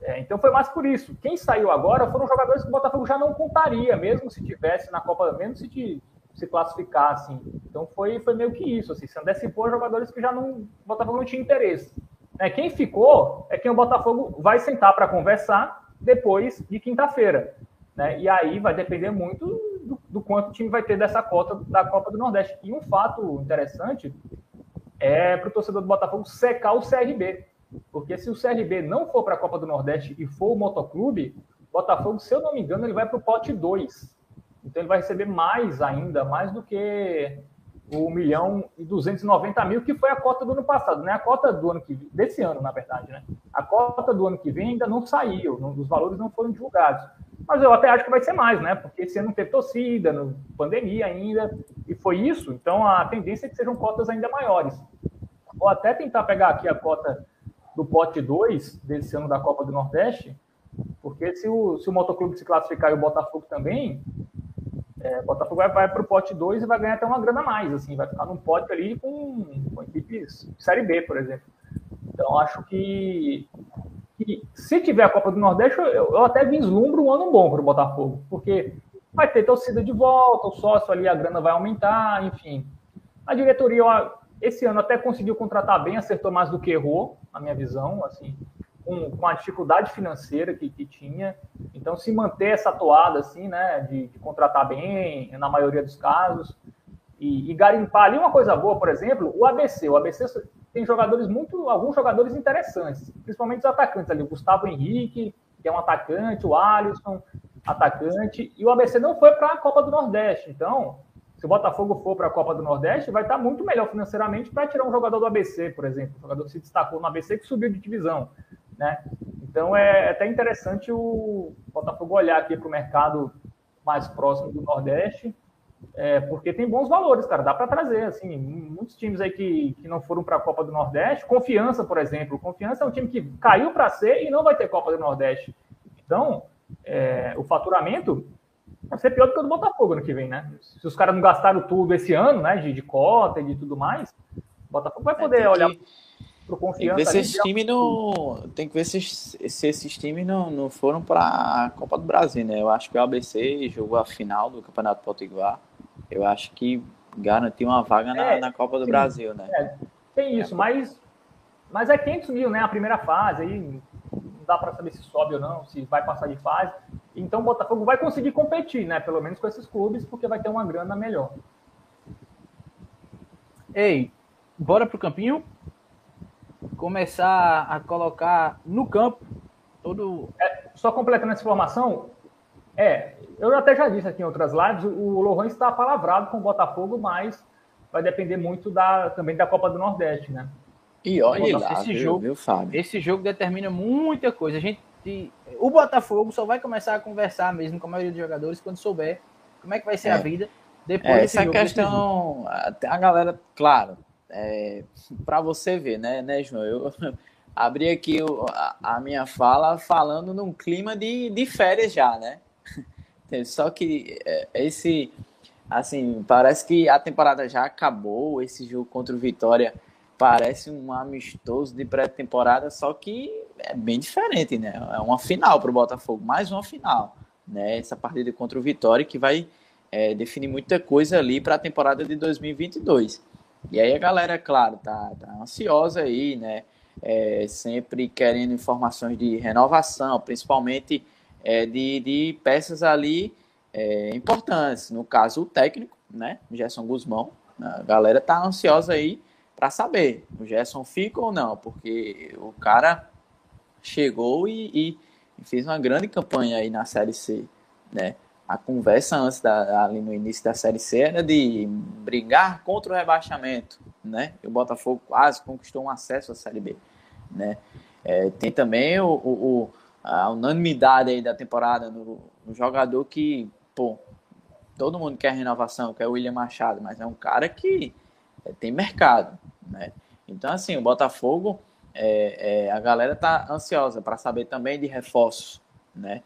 É, então foi mais por isso. Quem saiu agora foram jogadores que o Botafogo já não contaria, mesmo se tivesse na Copa, mesmo se se classificasse. Então foi, foi meio que isso. Assim, se antecipou jogadores que já não. O Botafogo não tinha interesse. É, quem ficou é quem o Botafogo vai sentar para conversar depois de quinta-feira. Né? E aí vai depender muito do, do, quanto o time vai ter dessa cota da Copa do Nordeste. E um fato interessante é para o torcedor do Botafogo secar o CRB. Porque se o CRB não for para a Copa do Nordeste e for o Motoclube, Botafogo, se eu não me engano, ele vai para o pote 2. Então ele vai receber mais ainda, mais do que o milhão e 290 mil, que foi a cota do ano passado, né? A cota do ano que desse ano, na verdade, né? A cota do ano que vem ainda não saiu, não, os valores não foram divulgados. Mas eu até acho que vai ser mais, né? Porque esse ano teve torcida, no, pandemia ainda, e foi isso, então a tendência é que sejam cotas ainda maiores. Vou até tentar pegar aqui a cota do pote 2 desse ano da Copa do Nordeste, porque se o, se o Motoclube se classificar e o Botafogo também, É, Botafogo vai, vai para o pote 2 e vai ganhar até uma grana a mais, assim, vai ficar num pote ali com, com equipes Série B, por exemplo. Então, acho que, que se tiver a Copa do Nordeste, eu, eu até vislumbro um ano bom para o Botafogo, porque vai ter torcida de volta, o sócio ali, a grana vai aumentar, enfim. A diretoria, esse ano até conseguiu contratar bem, acertou mais do que errou, na minha visão, assim, com, com a dificuldade financeira que, que, tinha. Então, se manter essa toada, assim, né, de, de contratar bem, na maioria dos casos, e, e, garimpar ali uma coisa boa, por exemplo, o ABC. O ABC tem jogadores muito, alguns jogadores interessantes, principalmente os atacantes ali, o Gustavo Henrique, que é um atacante, o Alisson, atacante, e o ABC não foi para a Copa do Nordeste. Então, se o Botafogo for para a Copa do Nordeste, vai estar muito melhor financeiramente para tirar um jogador do ABC, por exemplo, um jogador que se destacou no ABC que subiu de divisão, né? Então é até interessante o Botafogo olhar aqui para o mercado mais próximo do Nordeste, é, porque tem bons valores, cara, dá para trazer, assim, muitos times aí que, que não foram para a Copa do Nordeste, Confiança, por exemplo, Confiança é um time que caiu para C e não vai ter Copa do Nordeste. Então, é, o faturamento vai ser pior do que o do Botafogo no que vem, né? Se os caras não gastaram tudo esse ano, né, de, de cota e de tudo mais, o Botafogo vai é, poder é, olhar pro confiança. Tem que ver se esses times não. Tem que ver se, se esses times não, não foram para a Copa do Brasil, né? Eu acho que o ABC jogou a final do Campeonato Potiguar. Eu acho que garantiu uma vaga na, é, na Copa do sim, Brasil, né? É, tem isso, mas, mas é 500 mil, né? A primeira fase, aí não dá para saber se sobe ou não, se vai passar de fase. Então o Botafogo vai conseguir competir, né? Pelo menos com esses clubes, porque vai ter uma grana melhor. Ei, bora pro campinho? Começar a colocar no campo todo. É, só completando essa informação, é, eu até já disse aqui em outras lives, o Lohan está palavrado com o Botafogo, mas vai depender muito da, também da Copa do Nordeste, né? E olha lá, esse viu, jogo, viu? Esse jogo determina muita coisa. A gente o Botafogo só vai começar a conversar mesmo com a maioria dos jogadores quando souber como é que vai ser é. a vida depois é, Essa questão, a galera, claro, é, para você ver, né, né, João? Eu abri aqui o, a, a, minha fala falando num clima de, de férias já, né? Só que é, esse, assim, parece que a temporada já acabou. Esse jogo contra o Vitória parece um amistoso de pré-temporada, só que é bem diferente, né? É uma final para o Botafogo, mais uma final, né? Essa partida contra o Vitória que vai é, definir muita coisa ali para a temporada de 2022. E aí a galera, claro, tá, tá ansiosa aí, né? É, sempre querendo informações de renovação, principalmente é, de, de peças ali é, importantes. No caso, o técnico, né? Gerson Guzmão. A galera tá ansiosa aí para saber o Gerson fica ou não, porque o cara chegou e, e, fez uma grande campanha aí na Série C, né? A conversa antes da, ali no início da Série C era de brigar contra o rebaixamento, né? E o Botafogo quase conquistou um acesso à Série B, né? É, tem também o, o, a unanimidade aí da temporada no, no jogador que, pô, todo mundo quer renovação, que é o William Machado, mas é um cara que é, tem mercado, né? Então, assim, o Botafogo, é, é, a galera tá ansiosa para saber também de reforços, né?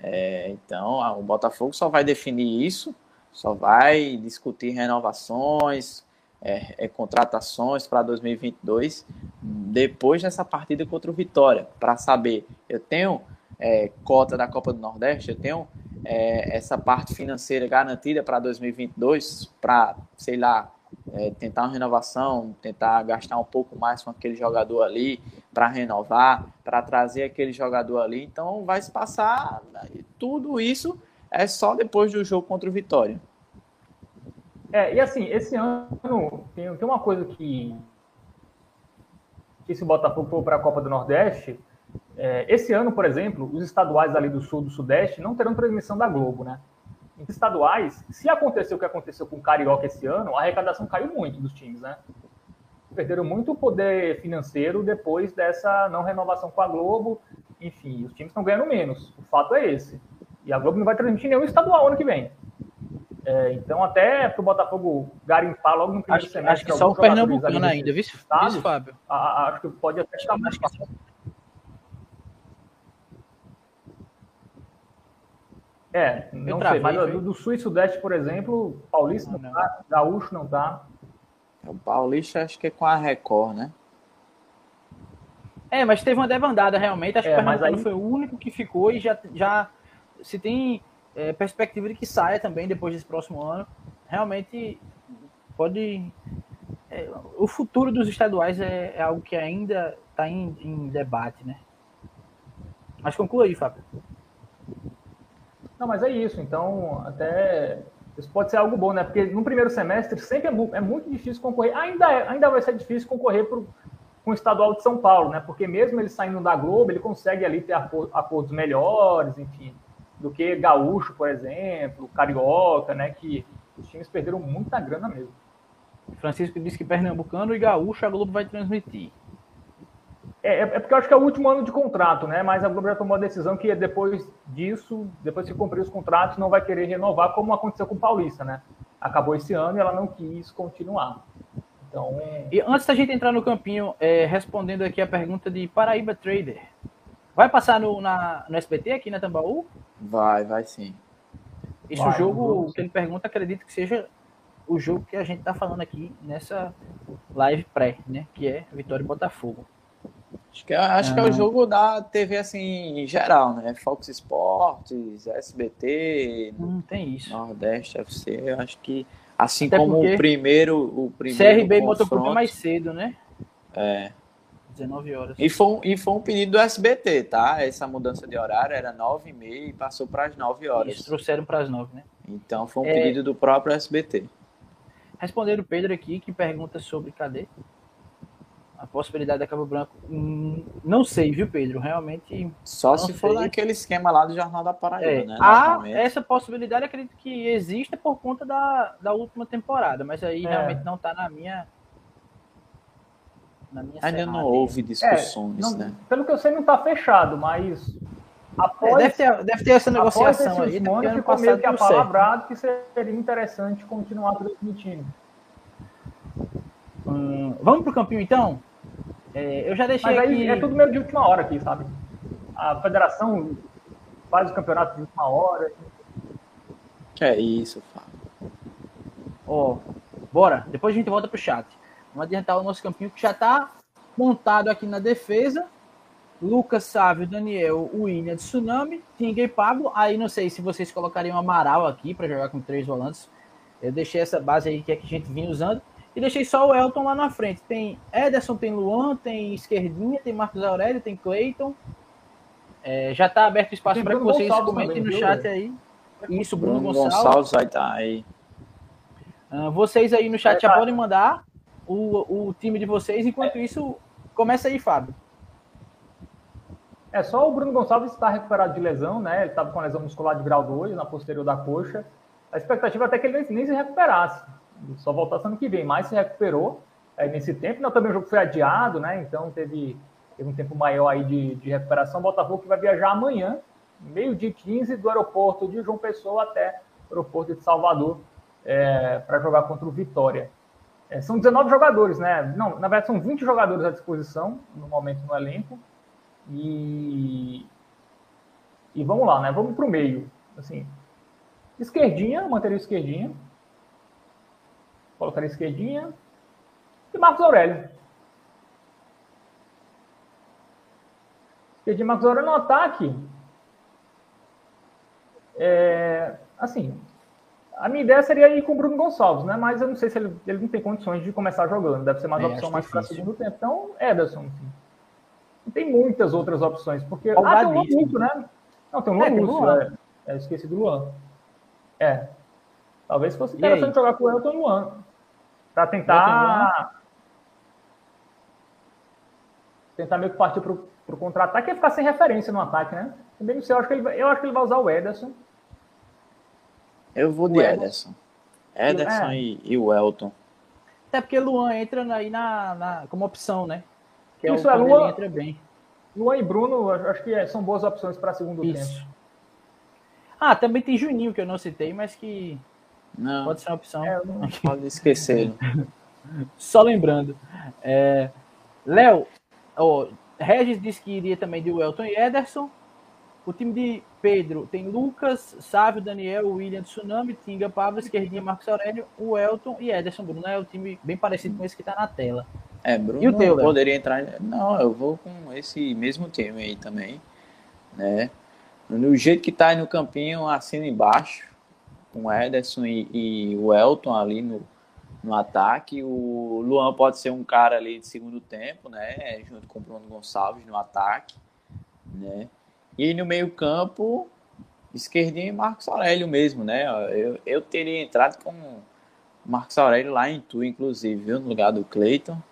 É, então, o Botafogo só vai definir isso, só vai discutir renovações, é, é, contratações para 2022 depois dessa partida contra o Vitória, para saber, eu tenho é, cota da Copa do Nordeste, eu tenho é, essa parte financeira garantida para 2022, para, sei lá, é, tentar uma renovação, tentar gastar um pouco mais com aquele jogador ali para renovar, para trazer aquele jogador ali. Então vai se passar tudo isso é só depois do jogo contra o Vitória. É, e assim, esse ano tem, tem uma coisa que, que se o Botafogo for para a Copa do Nordeste, é, esse ano, por exemplo, os estaduais ali do Sul do Sudeste não terão transmissão da Globo, né? estaduais, se aconteceu o que aconteceu com o Carioca esse ano, a arrecadação caiu muito dos times, né? Perderam muito poder financeiro depois dessa não renovação com a Globo. Enfim, os times estão ganhando menos. O fato é esse. E a Globo não vai transmitir nenhum estadual ano que vem. É, então, até para o Botafogo garimpar logo no primeiro acho, semestre. Acho que só o Pernambucano ainda, viu, Fábio? A, a, acho que pode até ficar mais. É, não travei, sei, mas do, do Sul e Sudeste, por exemplo, Paulista não, não tá, Gaúcho não tá. O Paulista acho que é com a Record, né? É, mas teve uma debandada realmente. Acho é, que o Pernambucano aí... foi o único que ficou e já, já se tem é, perspectiva de que saia também depois desse próximo ano. Realmente pode. É, o futuro dos estaduais é, é algo que ainda está em, em, debate, né? Mas conclua aí, Fábio. Não, mas é isso. Então, até isso pode ser algo bom, né? Porque no primeiro semestre sempre é, é muito difícil concorrer. Ainda, é, ainda vai ser difícil concorrer pro, com o estadual de São Paulo, né? Porque mesmo ele saindo da Globo, ele consegue ali ter acordos melhores, enfim, do que Gaúcho, por exemplo, Carioca, né? Que os times perderam muita grana mesmo. Francisco disse que Pernambucano e Gaúcho a Globo vai transmitir. É, é, é, porque eu acho que é o último ano de contrato, né? Mas a Globo já tomou a decisão que depois disso, depois que cumprir os contratos, não vai querer renovar, como aconteceu com o Paulista, né? Acabou esse ano e ela não quis continuar. Então... E antes da gente entrar no campinho, é, respondendo aqui a pergunta de Paraíba Trader. Vai passar no, na, no SBT aqui na Tambaú? Vai, vai sim. Esse vai, jogo que ele pergunta, acredito que seja o jogo que a gente está falando aqui nessa live pré, né? Que é Vitória e Botafogo. Acho que, é, acho que é o jogo da TV assim em geral, né? Fox Sports, SBT, não tem isso. Nordeste FC, acho que Assim Até como o primeiro, o primeiro. CRB Motoclube mais cedo, né? É. 19 horas. E foi, um, e foi um pedido do SBT, tá? Essa mudança de horário era 9 e meia e passou para as 9 horas. Eles trouxeram para as 9, né? Então foi um é... pedido do próprio SBT. Responderam o Pedro aqui, que pergunta sobre cadê? a possibilidade da Cabo Branco. Hum, não sei, viu, Pedro? Realmente. Só se for naquele esquema lá do Jornal da Paraíba, é, né? Há essa possibilidade, acredito que exista por conta da, da última temporada, mas aí é. realmente não está na minha. Ainda não houve discussões, é, não, né? Pelo que eu sei, não está fechado, mas. Após, é, deve, ter, deve ter essa negociação aí. Né? Ano ficou meio que apalavrado que seria interessante continuar transmitindo. Hum, vamos para o campinho então? É, eu já deixei Mas aí aqui... é tudo meio de última hora aqui, sabe? A federação faz o campeonato de última hora. É isso, Fábio. Ó, oh, bora. Depois a gente volta pro chat. Vamos adiantar o nosso campinho que já está montado aqui na defesa. Lucas Sávio, Daniel, William de Tsunami, Tinga e Pablo. Aí não sei se vocês colocariam Amaral aqui para jogar com três volantes. Eu deixei essa base aí que, é que a gente vinha usando. E deixei só o Elton lá na frente. Tem Ederson, tem Luan, tem Esquerdinha, tem Marcos Aurélio, tem Cleiton. É, já está aberto espaço para que vocês Gonçalves comentem também, no chat aí. Isso, Bruno, Bruno Gonçalves. Gonçalves estar tá aí. Uh, vocês aí no chat já podem mandar o, o time de vocês. Enquanto isso, começa aí, Fábio. É só o Bruno Gonçalves está recuperado de lesão, né? Ele estava com lesão muscular de grau 2 na posterior da coxa. A expectativa é até que ele nem se recuperasse só voltasse ano que vem, mas se recuperou é, nesse tempo. Não, também o jogo foi adiado, né? Então teve, teve um tempo maior aí de, de recuperação. Botafogo que vai viajar amanhã, meio-dia 15, do aeroporto de João Pessoa até o aeroporto de Salvador, é, para jogar contra o Vitória. É, são 19 jogadores, né? Não, na verdade são 20 jogadores à disposição no momento no elenco. E, e vamos lá, né? Vamos para o meio. Assim, esquerdinha, manteria esquerdinha colocaria esquerdinha. E Marcos Aurélio. Esquerdinha Marcos Aurélio no ataque. É, assim, a minha ideia seria ir com o Bruno Gonçalves, né? Mas eu não sei se ele, ele não tem condições de começar jogando. Deve ser mais é, opção mais para segundo tempo. Então, Ederson. Não tem muitas outras opções, porque. Ah, tem Luan Lúcio, né? Não, tem Luan é, Lúcio. É, é, esqueci do Luan. É. Talvez fosse interessante jogar com o Elton Luan para tentar tentar meio que partir para o contra-ataque e ficar sem referência no ataque, né? Também não sei, eu acho que ele, eu acho que ele vai usar o Ederson. Eu vou de Ederson. Ederson é. e, e, o Elton. Até porque Luan entra aí na, na, como opção, né? Que é Isso é, Luan, entra bem. Luan e Bruno, acho que é, são boas opções para segundo Isso. tempo. Ah, também tem Juninho, que eu não citei, mas que não. Pode ser uma opção. É, não pode esquecer. Só lembrando. É, Léo, oh, Regis disse que iria também de Welton e Ederson. O time de Pedro tem Lucas, Sávio, Daniel, William, Tsunami, Tinga, Pablo, Esquerdinha, Marcos Aurélio, o Elton e Ederson Bruno. É o time bem parecido com esse que está na tela. É, Bruno e o teu, poderia entrar. Não, eu vou com esse mesmo time aí também. Né? No jeito que tá aí no campinho, assina embaixo, com o Ederson e, e o Elton ali no, no ataque. O Luan pode ser um cara ali de segundo tempo, né? Junto com o Bruno Gonçalves no ataque, né? E no meio-campo, esquerdinho e Marcos Aurélio mesmo, né? Eu, eu teria entrado com Marcos Aurélio lá em Tu, inclusive, viu? No lugar do Cleiton.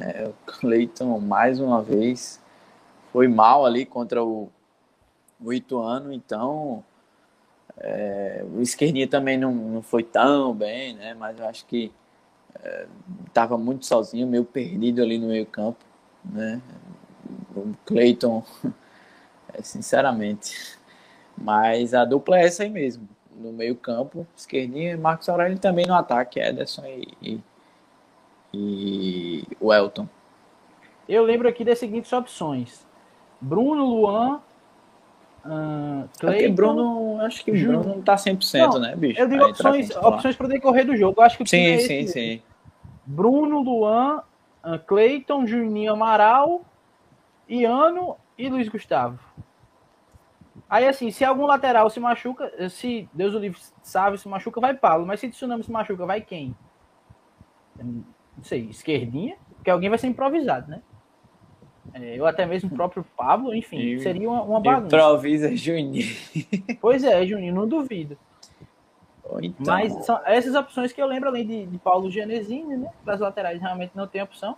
É, o Cleiton, mais uma vez, foi mal ali contra o, o Ituano, então é, o esquerdinha também não, não foi tão bem, né? Mas eu acho que estava é, muito sozinho, meio perdido ali no meio campo, né? O Cleiton é, sinceramente. Mas a dupla é essa aí mesmo. No meio-campo, esquerdinha, Marcos Aurélio também no ataque, Ederson e, e, e o Elton. Eu lembro aqui das seguintes opções: Bruno, Luan, uh, Clayton, Bruno, acho que o Bruno não tá 100%, não, né, bicho? Eu digo opções, opções para decorrer do jogo. Eu acho que sim, é sim, sim. Bruno, Luan, uh, Cleiton, Juninho Amaral, Iano e Luiz Gustavo. Aí, assim, se algum lateral se machuca, se Deus o livre sabe, se machuca, vai Paulo. Mas se Tsunami se machuca, vai quem? Não sei, esquerdinha? Porque alguém vai ser improvisado, né? É, ou até mesmo o próprio Pablo, enfim, e, seria uma, uma bagunça. Improvisa Juninho. Pois é, Juninho, não duvido. Então... Mas são essas opções que eu lembro, além de, de Paulo Gianesini, né? Para as laterais realmente não tem opção.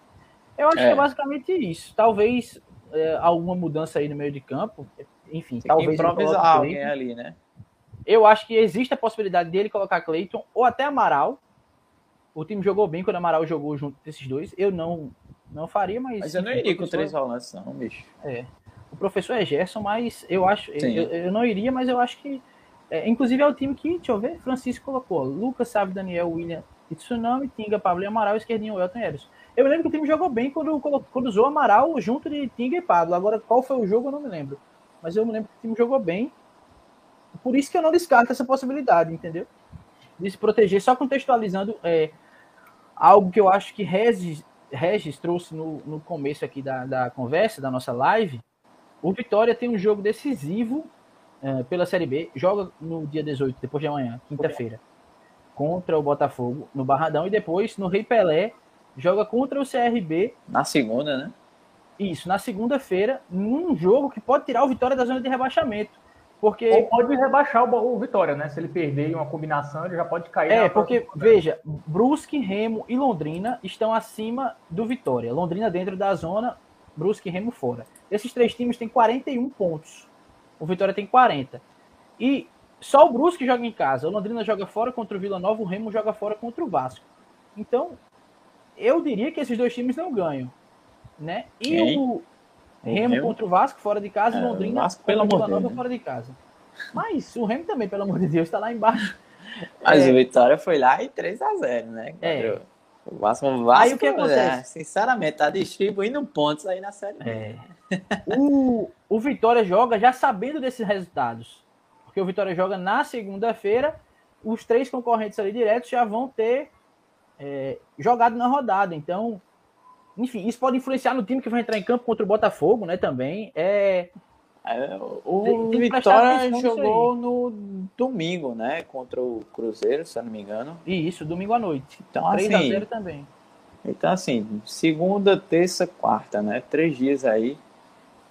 Eu acho é. que é basicamente isso. Talvez é, alguma mudança aí no meio de campo. Enfim, Tem talvez. improvisar alguém ali, né? Eu acho que existe a possibilidade dele colocar Cleiton ou até Amaral. O time jogou bem quando Amaral jogou junto desses dois. Eu não não faria, mas. Mas eu não iria com três volantes, não, bicho. É. O professor é Gerson, mas eu acho. Eu, eu, não iria, mas eu acho que. É, inclusive é o time que, deixa eu ver, Francisco colocou. Lucas, Sábio, Daniel, William e Tsunami, Tinga, Pablo e Amaral, esquerdinho, Elton e Ederson. Eu lembro que o time jogou bem quando, quando usou Amaral junto de Tinga e Pablo. Agora, qual foi o jogo, eu não me lembro. Mas eu me lembro que o time jogou bem. Por isso que eu não descarto essa possibilidade, entendeu? De se proteger. Só contextualizando é, algo que eu acho que Regis, Regis trouxe no, no começo aqui da, da conversa, da nossa live. O Vitória tem um jogo decisivo é, pela Série B. Joga no dia 18, depois de amanhã, quinta-feira, contra o Botafogo, no Barradão. E depois, no Rei Pelé, joga contra o CRB. Na segunda, né? Isso, na segunda-feira, num jogo que pode tirar o Vitória da zona de rebaixamento. Porque... Ou pode rebaixar o, o Vitória, né? Se ele perder uma combinação, ele já pode cair. É, porque, veja, Brusque, Remo e Londrina estão acima do Vitória. Londrina dentro da zona, Brusque e Remo fora. Esses três times têm 41 pontos. O Vitória tem 40. E só o Brusque joga em casa. O Londrina joga fora contra o Vila Nova, o Remo joga fora contra o Vasco. Então, eu diria que esses dois times não ganham, né? E Quem? o Remo contra o Vasco fora de casa é, e Londrina Vasco, pelo amor Deus, fora de casa. Mas o Remo também, pelo amor de Deus, está lá embaixo. Mas é... o Vitória foi lá e 3 a 0 né? É. O Vasco, o Vasco aí o que acontece? É, sinceramente, tá distribuindo pontos aí na série. É. o, o Vitória joga já sabendo desses resultados. Porque o Vitória joga na segunda-feira, os três concorrentes ali diretos já vão ter é, jogado na rodada. Então, enfim, isso pode influenciar no time que vai entrar em campo contra o Botafogo, né? Também. É, é o tem, tem Vitória jogou no domingo, né? Contra o Cruzeiro, se eu não me engano. E isso, domingo à noite. Então, 3 assim, a 0 também. Então, assim, segunda, terça, quarta, né? Três dias aí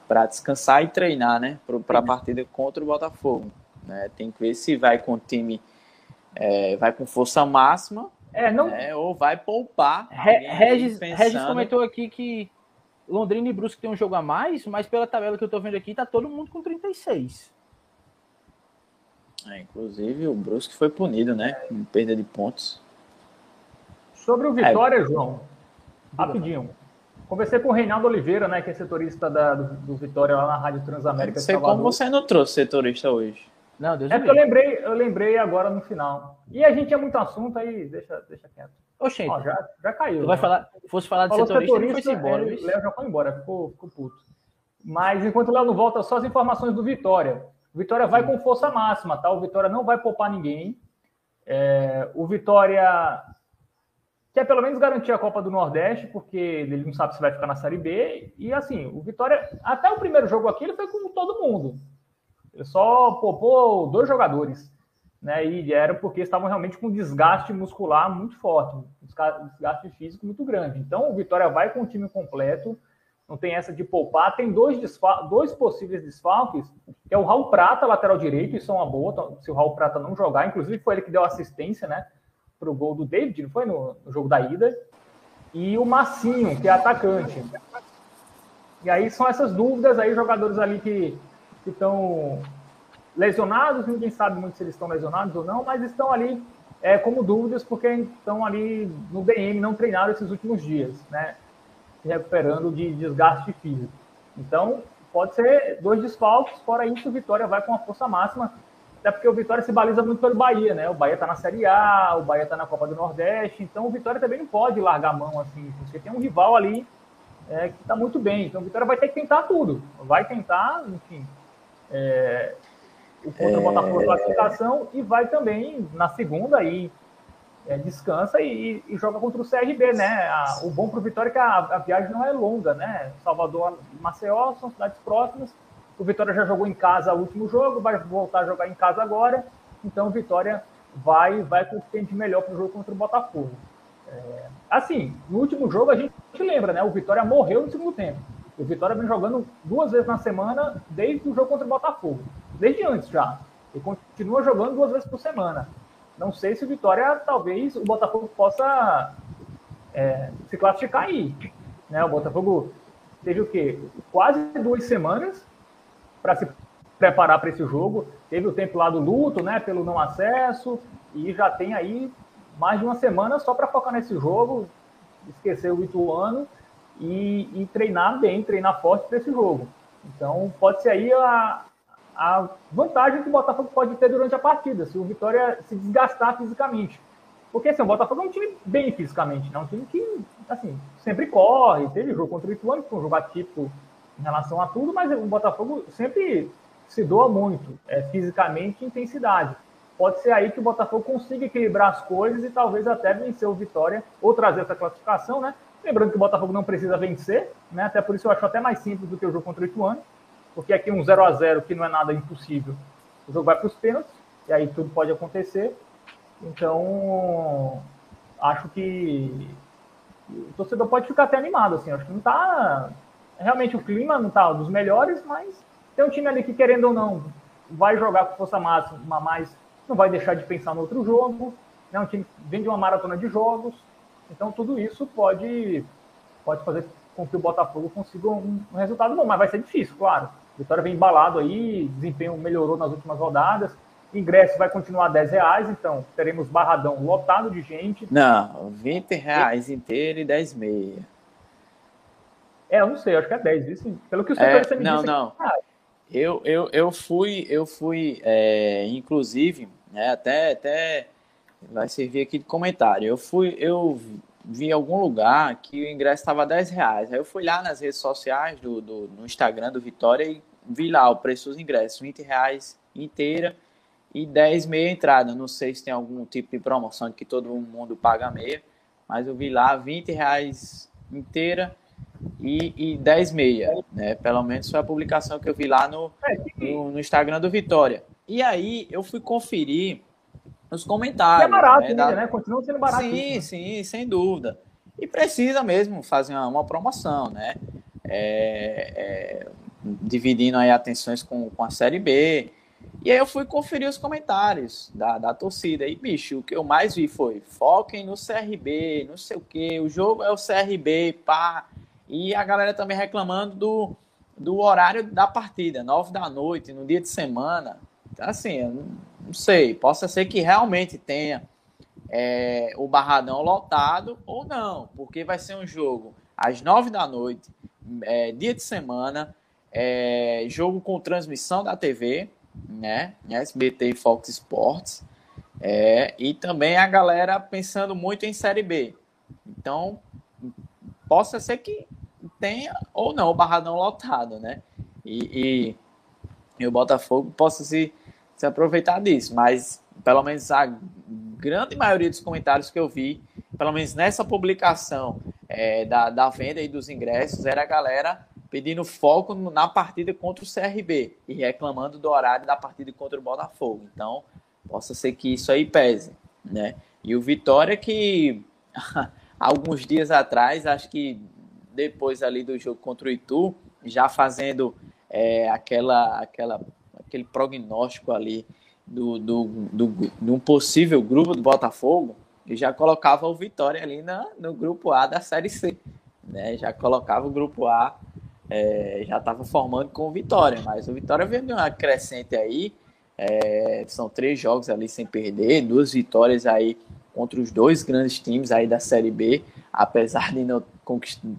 para descansar e treinar, né? Para a partida contra o Botafogo. Né? Tem que ver se vai com o time, é, vai com força máxima é, não... É, ou vai poupar. Re Regis, pensando... Regis comentou aqui que Londrina e Brusque tem um jogo a mais, mas pela tabela que eu tô vendo aqui, tá todo mundo com 36. É, inclusive o Brusque foi punido, né? Com perda de pontos. Sobre o Vitória, é. João, rapidinho. Conversei com o Reinaldo Oliveira, né, que é setorista da, do, do Vitória lá na Rádio Transamérica. Não sei como você não trouxe setorista hoje. Não, Deus é que eu lembrei, eu lembrei agora no final. E a gente tinha muito assunto aí, deixa, deixa quieto. Oxente. Ó, já, já caiu. Tu vai falar, fosse falar de setorista, setorista, ele foi embora. O Léo já foi embora, ficou, ficou puto. Mas enquanto o Léo não volta, só as informações do Vitória. O Vitória vai com força máxima, tá? O Vitória não vai poupar ninguém. É, o Vitória quer pelo menos garantir a Copa do Nordeste, porque ele não sabe se vai ficar na Série B. E assim, o Vitória, até o primeiro jogo aqui, ele foi com todo mundo. Ele só poupou dois jogadores. Né, e era porque estavam realmente com desgaste muscular muito forte, desgaste físico muito grande. Então, o Vitória vai com o time completo, não tem essa de poupar. Tem dois, dois possíveis desfalques, que é o Raul Prata, lateral direito, isso é uma boa, então, se o Raul Prata não jogar, inclusive foi ele que deu assistência, né, para o gol do David, não foi no, no, jogo da ida, e o Massinho, que é atacante. E aí são essas dúvidas aí, jogadores ali que estão lesionados, ninguém sabe muito se eles estão lesionados ou não, mas estão ali é, como dúvidas, porque estão ali no DM, não treinaram esses últimos dias, né? se recuperando de desgaste físico. Então, pode ser dois desfalques, fora isso, o Vitória vai com a força máxima, até porque o Vitória se baliza muito pelo Bahia, né? O Bahia está na Série A, o Bahia está na Copa do Nordeste, então o Vitória também não pode largar a mão assim, porque tem um rival ali é, que está muito bem. Então o Vitória vai ter que tentar tudo, vai tentar, enfim, é, o contra o Botafogo classificação e vai também na segunda aí é, descansa e, e, joga contra o CRB, né? A, o bom para o Vitória é que a, a, viagem não é longa, né? Salvador Maceió são cidades próximas. O Vitória já jogou em casa o último jogo, vai voltar a jogar em casa agora. Então o Vitória vai, vai com o que tem de melhor para o jogo contra o Botafogo. É, assim, no último jogo a gente lembra, né? O Vitória morreu no segundo tempo. O Vitória vem jogando duas vezes na semana desde o jogo contra o Botafogo. Desde antes já. E continua jogando duas vezes por semana. Não sei se o Vitória, talvez, o Botafogo possa é, se classificar aí. Né? O Botafogo teve o quê? Quase duas semanas para se preparar para esse jogo. Teve o tempo lá do luto, né? Pelo não acesso. E já tem aí mais de uma semana só para focar nesse jogo, esquecer o Ituano e, e treinar bem, treinar forte para esse jogo. Então, pode ser aí a, a vantagem que o Botafogo pode ter durante a partida, se o Vitória se desgastar fisicamente. Porque assim, o Botafogo é um time bem fisicamente, né? um time que assim, sempre corre, teve jogo contra o Ituano, que foi um jogo atípico em relação a tudo, mas o Botafogo sempre se doa muito, é, fisicamente e intensidade. Pode ser aí que o Botafogo consiga equilibrar as coisas e talvez até vencer o Vitória ou trazer essa classificação, né? Lembrando que o Botafogo não precisa vencer, né? Até por isso eu acho até mais simples do que o jogo contra o Ituano porque aqui um 0 a 0 que não é nada impossível, o jogo vai para os pênaltis, e aí tudo pode acontecer. Então, acho que o torcedor pode ficar até animado, assim, acho que não está realmente o clima não está dos melhores, mas tem um time ali que, querendo ou não, vai jogar com força máxima, mas não vai deixar de pensar no outro jogo, né? um time que vem de uma maratona de jogos, então tudo isso pode, pode fazer com que o Botafogo consiga um, um resultado bom, mas vai ser difícil, claro. Vitória vem embalado aí, desempenho melhorou nas últimas rodadas. Ingresso vai continuar a 10 reais, então teremos barradão lotado de gente. Não, 20 reais inteiro e 10 meia. É, eu não sei, acho que é 10, isso, pelo que o senhor é, me não. Não, não. Eu, eu, eu fui, eu fui é, inclusive, né, até, até vai servir aqui de comentário. Eu fui, eu vi em algum lugar que o ingresso estava 10 reais. Aí eu fui lá nas redes sociais do, do no Instagram do Vitória e vi lá o preço dos ingressos, 20 reais inteira e 10 meia entrada. Não sei se tem algum tipo de promoção que todo mundo paga meia, mas eu vi lá 20 reais inteira e, e 10 meia, né? Pelo menos foi a publicação que eu vi lá no, no, no Instagram do Vitória. E aí eu fui conferir nos comentários. é barato né? ainda, né? Continua sendo barato. Sim, né? sim, sem dúvida. E precisa mesmo fazer uma, uma promoção, né? É, é, dividindo aí atenções com, com a Série B. E aí eu fui conferir os comentários da, da torcida. E, bicho, o que eu mais vi foi foquem no CRB, não sei o quê, o jogo é o CRB, pá. E a galera também reclamando do, do horário da partida, nove da noite, no dia de semana. Então, assim, não sei, possa ser que realmente tenha é, o Barradão lotado ou não, porque vai ser um jogo às nove da noite, é, dia de semana, é, jogo com transmissão da TV, né? SBT e Fox Sports, é, e também a galera pensando muito em Série B. Então, possa ser que tenha ou não o Barradão lotado, né? e, e, e o Botafogo possa se, se aproveitar disso. Mas, pelo menos, a grande maioria dos comentários que eu vi, pelo menos nessa publicação é, da, da venda e dos ingressos, era a galera pedindo foco na partida contra o CRB e reclamando do horário da partida contra o Botafogo. Então, possa ser que isso aí pese, né? E o Vitória que alguns dias atrás, acho que depois ali do jogo contra o Itu, já fazendo é, aquela, aquela, aquele prognóstico ali do, do, do, de um possível grupo do Botafogo, e já colocava o Vitória ali na, no grupo A da Série C. Né? Já colocava o grupo A é, já estava formando com o Vitória, mas o Vitória veio uma crescente aí. É, são três jogos ali sem perder, duas vitórias aí contra os dois grandes times aí da Série B, apesar de não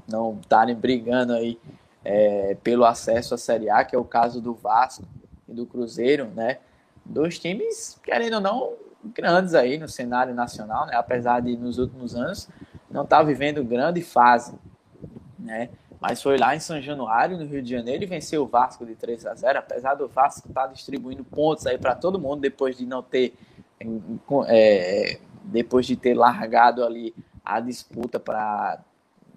não estarem brigando aí é, pelo acesso à Série A, que é o caso do Vasco e do Cruzeiro, né? Dois times, querendo ou não, grandes aí no cenário nacional, né? Apesar de nos últimos anos não estar tá vivendo grande fase, né? mas foi lá em São Januário, no Rio de Janeiro, e venceu o Vasco de 3 a 0 apesar do Vasco estar tá distribuindo pontos aí para todo mundo depois de não ter é, depois de ter largado ali a disputa para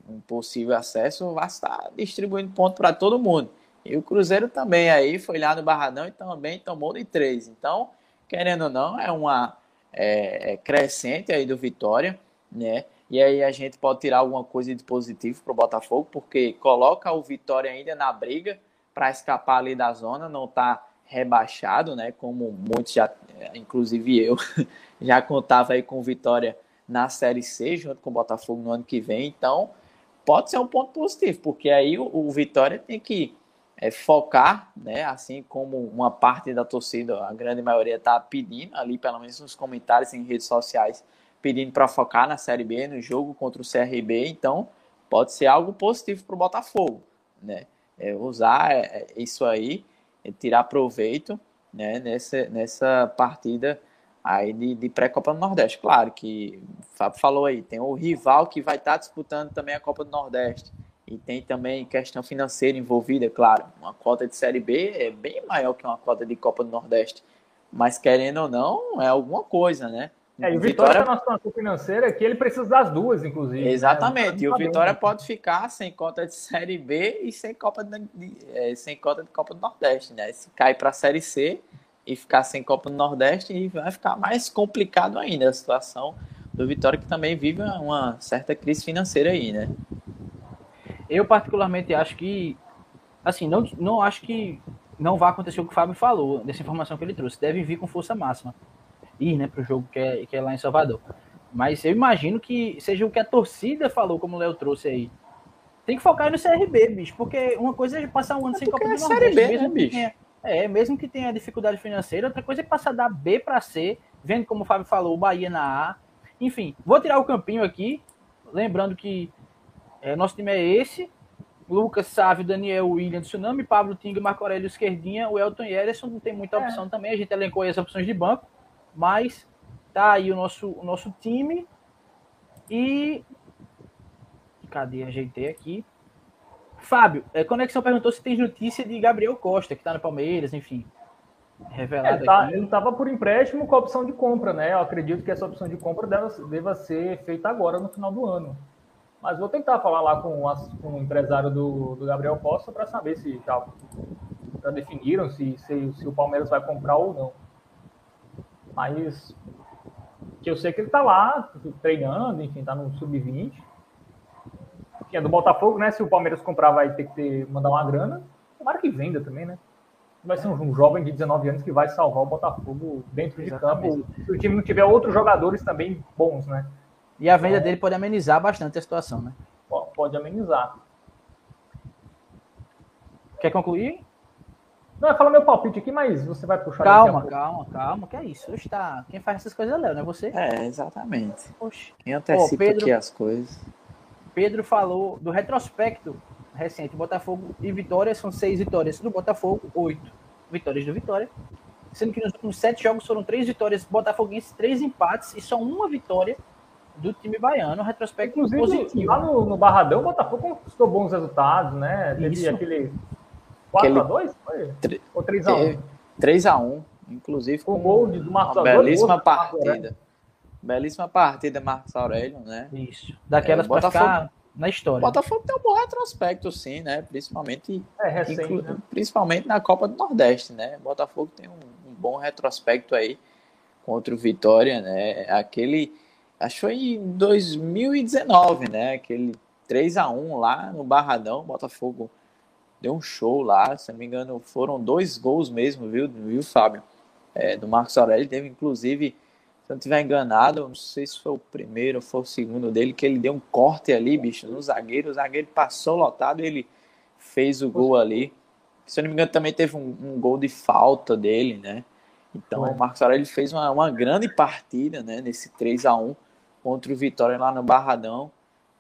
um possível acesso, o Vasco está distribuindo pontos para todo mundo. E o Cruzeiro também aí foi lá no Barradão e também tomou de 3. Então, querendo ou não, é uma é, é crescente aí do Vitória, né? E aí a gente pode tirar alguma coisa de positivo para o Botafogo, porque coloca o Vitória ainda na briga para escapar ali da zona, não está rebaixado, né? Como muitos já, inclusive eu, já contava aí com Vitória na Série C, junto com o Botafogo no ano que vem. Então, pode ser um ponto positivo, porque aí o, o Vitória tem que é, focar, né? Assim como uma parte da torcida, a grande maioria está pedindo ali, pelo menos nos comentários em redes sociais, pedindo para focar na Série B, no jogo contra o CRB, então pode ser algo positivo para o Botafogo, né? É, usar é, é, isso aí, é tirar proveito, né? Nessa, nessa partida aí de, de pré-Copa do Nordeste. Claro que o Fábio falou aí, tem o rival que vai estar tá disputando também a Copa do Nordeste. E tem também questão financeira envolvida, claro. Uma cota de Série B é bem maior que uma cota de Copa do Nordeste. Mas querendo ou não, é alguma coisa, né? É, e o Vitória está na situação financeira que ele precisa das duas, inclusive. Né? Exatamente. Né? E o Vitória pode ficar sem cota de Série B e sem, Copa de, é, sem cota de Copa do Nordeste, né? Se cair para a Série C e ficar sem Copa do Nordeste, vai ficar mais complicado ainda a situação do Vitória, que também vive uma certa crise financeira aí, né? Eu, particularmente, acho que. Assim, não, não acho que não vai acontecer o que o Fábio falou, dessa informação que ele trouxe. Deve vir com força máxima ir né, para o jogo que é, que é lá em Salvador. Mas eu imagino que seja o que a torcida falou, como o Léo trouxe aí. Tem que focar no CRB, bicho, porque uma coisa é passar um ano é sem Copa do é Nordeste. B, mesmo né, bicho? Tenha, é, mesmo que tenha dificuldade financeira, outra coisa é passar da B para C, vendo como o Fábio falou, o Bahia na A. Enfim, vou tirar o campinho aqui, lembrando que é, nosso time é esse, Lucas, Sávio, Daniel, William, Tsunami, Pablo, Tinga, Marco Aurélio, Esquerdinha, o Elton e Ederson, não tem muita é. opção é. também, a gente elencou aí as opções de banco. Mas tá aí o nosso, o nosso time. E. Cadê? Ajeitei aqui. Fábio, é, Conexão perguntou se tem notícia de Gabriel Costa, que está no Palmeiras, enfim. Revelado é, tá, Ele estava por empréstimo com a opção de compra, né? Eu acredito que essa opção de compra deva, deva ser feita agora, no final do ano. Mas vou tentar falar lá com, com o empresário do, do Gabriel Costa para saber se já, já definiram se, se, se o Palmeiras vai comprar ou não. Mas que eu sei que ele está lá treinando, enfim, está no sub-20. Que é do Botafogo, né? Se o Palmeiras comprar, vai ter que ter, mandar uma grana. Tomara que venda também, né? Vai ser um, jovem de 19 anos que vai salvar o Botafogo dentro Exatamente. de campo. Se o time não tiver outros jogadores também bons, né? E a venda então, dele pode amenizar bastante a situação, né? Pode amenizar. Quer concluir? Não, eu falo meu palpite aqui, mas você vai puxar. Calma, calma, calma, que é isso. Está... Quem faz essas coisas é Léo, não é você? É, exatamente. Oxe. Quem antecipa Pedro, aqui as coisas. Pedro falou do retrospecto recente. Botafogo e Vitória são seis vitórias do Botafogo, oito vitórias do Vitória. Sendo que nos últimos sete jogos foram três vitórias botafoguenses, três empates e só uma vitória do time baiano. Retrospecto Inclusive, positivo. Lá no, no Barradão, o Botafogo conquistou bons resultados, né? Teve Isso. aquele 4x2? Ou 3x1? 3x1, inclusive com o gol do Marcos Aurélio. Belíssima partida. Belíssima partida, Marcos Aurélio, né? Isso. Daquelas é, para ficar na história. O Botafogo tem um bom retrospecto, sim, né? Principalmente, é, recente, inclu... né? principalmente na Copa do Nordeste, né? O Botafogo tem um, um, bom retrospecto aí contra o Vitória, né? Aquele, acho que foi em 2019, né? Aquele 3 a 1 lá no Barradão, Botafogo deu um show lá, se não me engano, foram dois gols mesmo, viu, viu Fábio? É, do Marcos Aurélio, teve inclusive se eu não estiver enganado, não sei se foi o primeiro ou foi o segundo dele, que ele deu um corte ali, bicho, no zagueiro. O zagueiro passou lotado e ele fez o gol ali. Se eu não me engano, também teve um, um gol de falta dele, né? Então, o Marcos Aurélio fez uma, uma grande partida, né? Nesse 3 a 1 contra o Vitória lá no Barradão.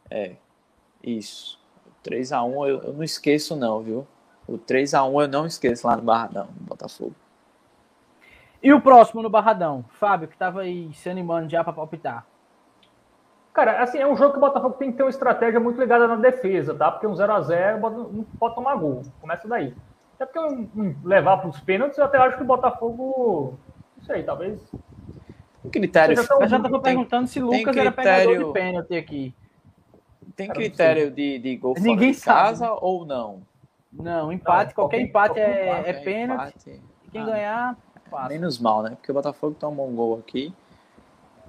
É, isso. 3 a 1 eu, eu não esqueço não, viu? O 3 a 1 eu não esqueço lá no Barradão, no Botafogo. E o próximo no Barradão? Fábio, que estava aí se animando já para palpitar. Cara, assim, é um jogo que o Botafogo tem que ter uma estratégia muito ligada na defesa, tá? Porque um 0x0 não pode tomar gol. Começa daí. Até porque um, um, levar para os pênaltis, eu até acho que o Botafogo. Não sei, talvez. O critério. Eu já estava perguntando se Lucas critério... era pegador de pênalti aqui. Tem critério de, de gol fora Ninguém de casa sabe. ou não? Não, empate, não, qualquer, qualquer, empate, é, empate é, é pênalti. Empate. Quem ah. ganhar Fácil. Menos mal, né? Porque o Botafogo tomou um gol aqui.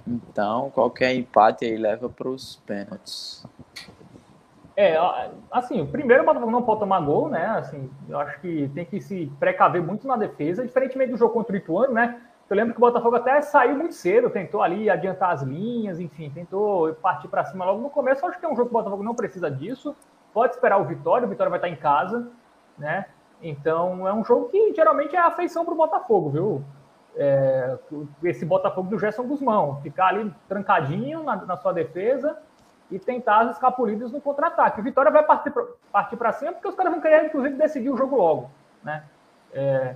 Então, qualquer empate aí leva para os pênaltis. É, assim, o primeiro o Botafogo não pode tomar gol, né? Assim, eu acho que tem que se precaver muito na defesa, diferentemente do jogo contra o Ituano, né? Eu lembro que o Botafogo até saiu muito cedo, tentou ali adiantar as linhas, enfim, tentou partir para cima logo no começo. Acho que é um jogo que o Botafogo não precisa disso. Pode esperar o Vitória, o Vitória vai estar em casa, né? Então é um jogo que geralmente é afeição para o Botafogo, viu? É, esse Botafogo do Gerson Guzmão, ficar ali trancadinho na, na sua defesa e tentar as escapulidas no contra-ataque. O Vitória vai partir para cima porque os caras vão querer, inclusive, decidir o jogo logo, né? É,